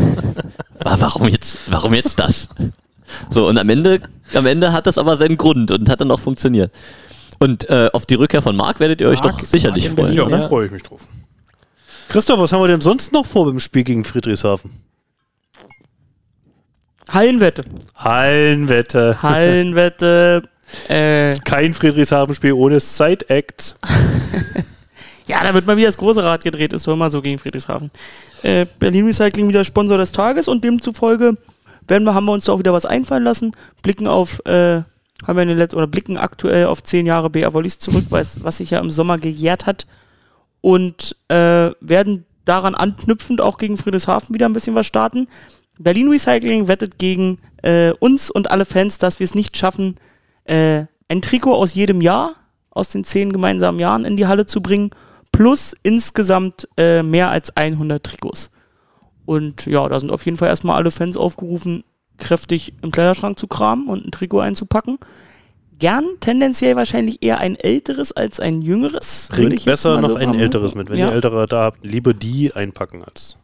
wa- warum jetzt, warum jetzt das? So, und am Ende, am Ende hat das aber seinen Grund und hat dann auch funktioniert. Und äh, auf die Rückkehr von Marc werdet ihr euch Marc- doch sicherlich Marc freuen. Ja. freue ich mich drauf. Christoph, was haben wir denn sonst noch vor beim Spiel gegen Friedrichshafen? Hallenwette. Hallenwette. Hallenwette. äh, Kein Friedrichshafen-Spiel ohne Side-Acts. ja, da wird mal wieder das große Rad gedreht, ist doch immer so gegen Friedrichshafen. Äh, Berlin Recycling wieder Sponsor des Tages und demzufolge werden wir, haben wir uns da auch wieder was einfallen lassen, blicken auf, äh, haben wir in den letzten, oder blicken aktuell auf zehn Jahre BR Volleys zurück, was, was sich ja im Sommer gejährt hat und äh, werden daran anknüpfend auch gegen Friedrichshafen wieder ein bisschen was starten. Berlin Recycling wettet gegen äh, uns und alle Fans, dass wir es nicht schaffen, äh, ein Trikot aus jedem Jahr, aus den zehn gemeinsamen Jahren in die Halle zu bringen, plus insgesamt äh, mehr als 100 Trikots. Und ja, da sind auf jeden Fall erstmal alle Fans aufgerufen, kräftig im Kleiderschrank zu kramen und ein Trikot einzupacken. Gern tendenziell wahrscheinlich eher ein älteres als ein jüngeres. Bringt besser noch so ein älteres mit. Wenn ja. ihr ältere da habt, lieber die einpacken als.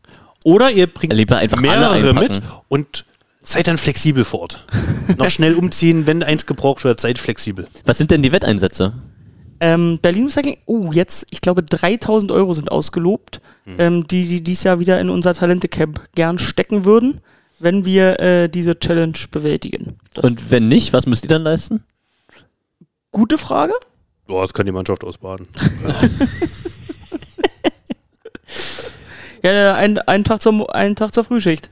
Oder ihr bringt Lieber einfach alle mehrere mit und seid dann flexibel vor Ort. noch schnell umziehen, wenn eins gebraucht wird, seid flexibel. Was sind denn die Wetteinsätze? Ähm, Berlin Recycling, oh, jetzt, ich glaube, 3000 Euro sind ausgelobt, ähm, die, die dies Jahr wieder in unser Talente-Camp gern stecken würden, wenn wir äh, diese Challenge bewältigen. Das Und wenn nicht, was müsst ihr dann leisten? Gute Frage. Boah, das kann die Mannschaft ausbaden. Ja, ein, ein, Tag zur, einen Tag zur Frühschicht.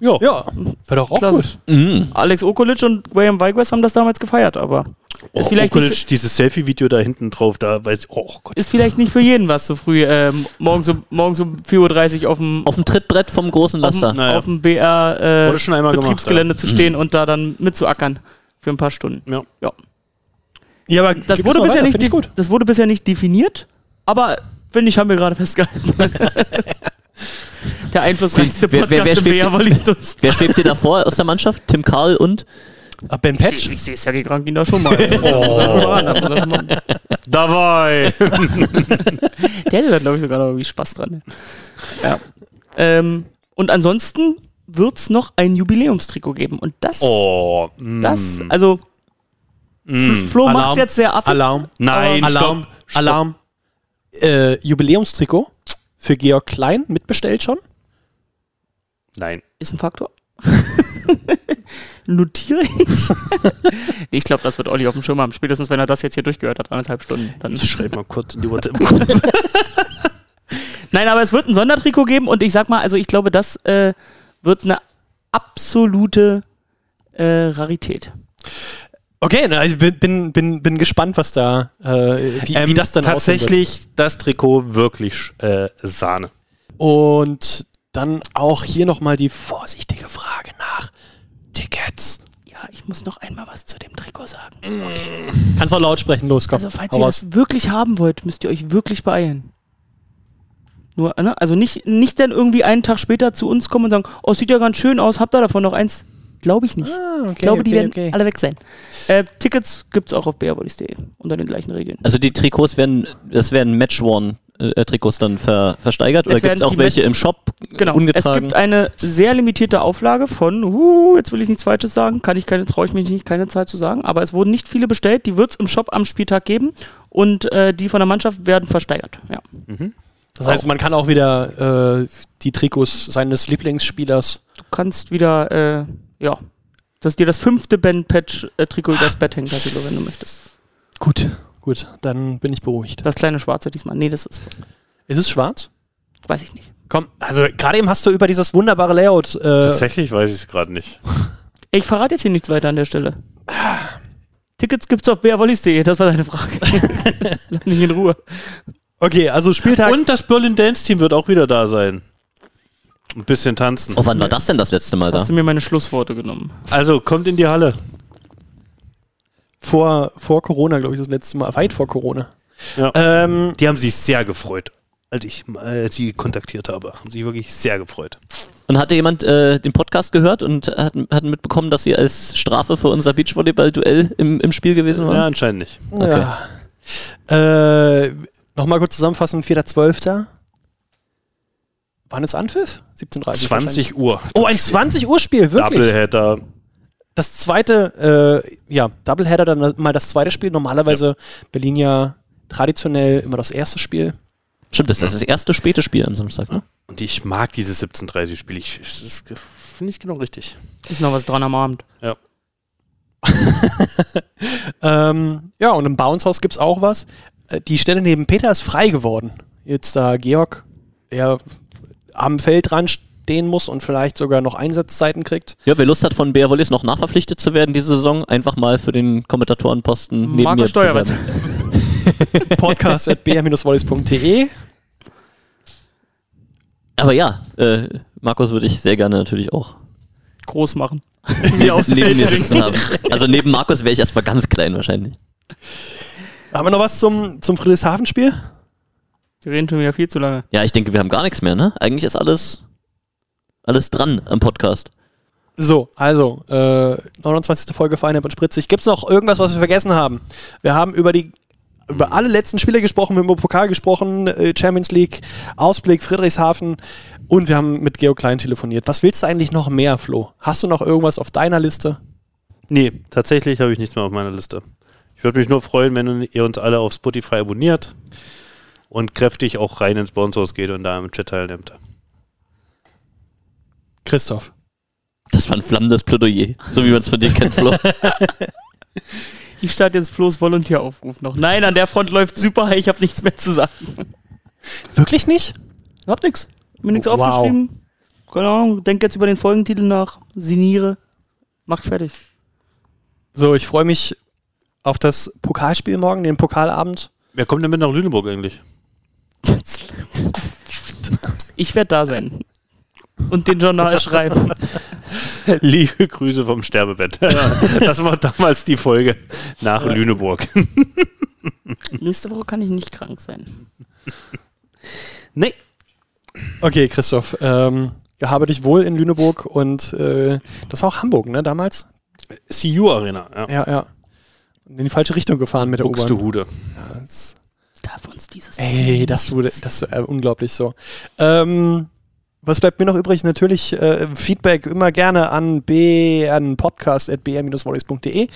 Ja. Ja, wäre doch auch Klasse. gut. Mhm. Alex Okolic und Graham Weigwest haben das damals gefeiert, aber Oh, ist, vielleicht Okulic, nicht, dieses Selfie-Video da hinten drauf, da weiß ich, oh Gott. ist vielleicht nicht für jeden was so früh, ähm, morgens, um, morgens um 4.30 Uhr auf dem, Auf dem Trittbrett vom großen auf Laster. Naja. auf dem BR äh, einmal gemacht, Betriebsgelände zu stehen und da dann mitzuackern für ein paar Stunden. Ja. Ja. Ja, aber Das wurde, bisher weiter, nicht gut. das wurde bisher nicht definiert, aber finde ich, haben wir gerade festgehalten. Der einflussreichste Wer- wer- Podcast wer im schwebt- Wallistunst. Wer schwebt dir da vor aus der Mannschaft? Tim Karl und? Ah, Ben Patch? Ich, ich sehe Sergei Krankin da schon mal. Oh. Dabei! Der hätte da, glaube ich, sogar noch irgendwie Spaß dran. ne? Ja. Ähm, und ansonsten wird es noch ein Jubiläumstrikot geben. Und das, Oh, mm, das also, mm. Flo macht jetzt sehr affig. Alarm. Nein, Alarm. stopp. stopp. Alarm. Äh, Jubiläumstrikot für Georg Klein mitbestellt schon. Nein. Ist ein Faktor. Notiere ich. nee, ich glaube, das wird Olli auf dem Schirm haben. Spätestens, wenn er das jetzt hier durchgehört hat, anderthalb Stunden. Dann Ich schreibe mal kurz in die WhatsApp. Nein, aber es wird ein Sondertrikot geben und ich sag mal, also ich glaube, das äh, wird eine absolute äh, Rarität. Okay, na, ich bin, bin, bin, bin gespannt, was da, äh, wie, wie das dann. Tatsächlich das Trikot wirklich äh, Sahne. Und dann auch hier nochmal die vorsichtige Frage nach Tickets. Ja, ich muss noch einmal was zu dem Trikot sagen. Kannst auch laut sprechen, los, komm. Also, falls hau ihr raus. das wirklich haben wollt, müsst ihr euch wirklich beeilen. Nur, ne? Also nicht, nicht dann irgendwie einen Tag später zu uns kommen und sagen, oh, sieht ja ganz schön aus, habt ihr davon noch eins? Glaube ich nicht. Ah, okay, ich glaube, die okay, werden okay. alle weg sein. Äh, Tickets gibt's auch auf beerbolis.de unter den gleichen Regeln. Also die Trikots werden, das werden Match-Worn-Trikots dann ver, versteigert oder gibt es auch welche im Shop Genau. ungetragen? Es gibt eine sehr limitierte Auflage von, uh, jetzt will ich nichts Falsches sagen, kann ich keine, traue ich mich nicht, keine Zahl zu sagen, aber es wurden nicht viele bestellt, die wird es im Shop am Spieltag geben und äh, die von der Mannschaft werden versteigert. Ja. Das heißt, man kann auch wieder äh, die Trikots seines Lieblingsspielers. Du kannst wieder, äh, ja, dass dir das fünfte Ben-Patch-Trikot übers Bett hängt, Tassilo, wenn du möchtest. Gut, gut, dann bin ich beruhigt. Das kleine Schwarze diesmal. Nee, das ist, Ist es schwarz? weiß ich nicht. Komm, also gerade eben hast du über dieses wunderbare Layout. Äh, Tatsächlich weiß ich es gerade nicht. Ich verrate jetzt hier nichts weiter an der Stelle. Tickets gibt's auf beerwollis.de, das war deine Frage. Lass mich in Ruhe. okay, also Spieltag. Und das Berlin Dance Team wird auch wieder da sein. Ein bisschen tanzen. oh, wann war das denn das letzte Mal da? Hast du mir meine Schlussworte genommen? Also kommt in die Halle. Vor, vor Corona, glaube ich, das letzte Mal, weit vor Corona. Ja. Ähm, Die haben sich sehr gefreut, als ich äh, sie kontaktiert habe. Haben sich wirklich sehr gefreut. Und hatte jemand äh, den Podcast gehört und hat, hat mitbekommen, dass sie als Strafe für unser Beachvolleyball-Duell im, im Spiel gewesen waren? Ja, anscheinend nicht. ja. Äh, Nochmal kurz zusammenfassen, 4.12. Wann ist Anpfiff? 17.30 wahrscheinlich. 20 Uhr. Oh, ein 20 Uhr Spiel, wirklich. Doubleheader. Das zweite, äh, ja, Doubleheader, dann mal das zweite Spiel. Normalerweise Berlin ja traditionell immer das erste Spiel. Stimmt, das ist das erste späte Spiel am Samstag, ne? Und ich mag dieses 17:30-Spiel. Ich, ich- das finde ich genau richtig. Ist noch was dran am Abend. Ja. Ähm, ja, und im Bounce-Haus gibt es auch was. Äh, Die Stelle neben Peter ist frei geworden. Jetzt da Georg, der am Feld dran stehen muss und vielleicht sogar noch Einsatzzeiten kriegt. Ja, wer Lust hat, von Bär Wallis noch nachverpflichtet zu werden diese Saison, einfach mal für den Kommentatorenposten neben Marco mir Steuerwert. Podcast at br-wallis.de. Aber ja, äh, Markus würde ich sehr gerne natürlich auch Groß machen. Mir aufs neben mir sitzen haben. Also neben Markus wäre ich erstmal ganz klein wahrscheinlich. Haben wir noch was zum, zum Friedrichshafen-Spiel? Wir reden schon wieder viel zu lange. Ja, ich denke, wir haben gar nichts mehr, ne? Eigentlich ist alles, alles dran am Podcast. So, also, äh, 29. Folge Feinheit und Spritzig. Gibt es noch irgendwas, was wir vergessen haben? Wir haben über die über alle letzten Spiele gesprochen, wir haben über Pokal gesprochen, äh, Champions League, Ausblick, Friedrichshafen und wir haben mit Geo Klein telefoniert. Was willst du eigentlich noch mehr, Flo? Hast du noch irgendwas auf deiner Liste? Nee, tatsächlich habe ich nichts mehr auf meiner Liste. Ich würde mich nur freuen, wenn ihr uns alle auf Spotify abonniert und kräftig auch rein ins Sponsors geht und da im Chat teilnimmt. Christoph. Das war ein flammendes Plädoyer, so wie man es von dir kennt, Flo. Ich starte jetzt Flo's Volontieraufruf noch. Nein, an der Front läuft super, ich habe nichts mehr zu sagen. Wirklich nicht? Hab nix. Mir nichts Wow. aufgeschrieben. Keine Ahnung, denk jetzt über den Folgentitel nach. Siniere. Macht fertig. So, ich freue mich auf das Pokalspiel morgen, den Pokalabend. Wer kommt denn mit nach Lüneburg eigentlich? Ich werde da sein. Und den Journal schreiben. Liebe Grüße vom Sterbebett. Das war damals die Folge nach Lüneburg. Nächste Woche kann ich nicht krank sein. Nee. Okay, Christoph, ähm, gehabe dich wohl in Lüneburg und äh, das war auch Hamburg, ne, damals? CU Arena, ja. Ja, ja. In die falsche Richtung gefahren mit der U-Bahn. Buxtehude. Ja, das, Darf uns dieses ey, das wurde, das ist äh, unglaublich so. Ähm, was bleibt mir noch übrig? Natürlich äh, Feedback immer gerne an b an podcast.br-volleys.de.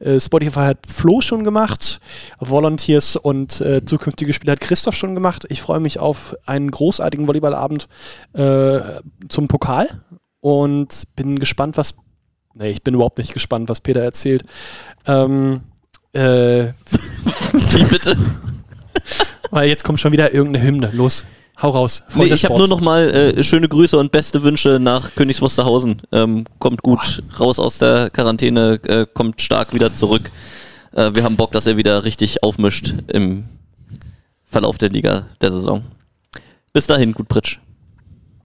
Äh, Spotify hat Flo schon gemacht, Volunteers und äh, zukünftige Spiele hat Christoph schon gemacht. Ich freue mich auf einen großartigen Volleyballabend äh, zum Pokal und bin gespannt, was. Nee, ich bin überhaupt nicht gespannt, was Peter erzählt. Ähm, äh, Wie bitte? weil jetzt kommt schon wieder irgendeine Hymne. Los, hau raus. Nee, ich habe nur noch mal äh, schöne Grüße und beste Wünsche nach Königs Wusterhausen. Ähm, kommt gut raus aus der Quarantäne, äh, kommt stark wieder zurück. Äh, wir haben Bock, dass er wieder richtig aufmischt im Verlauf der Liga der Saison. Bis dahin, gut Pritsch.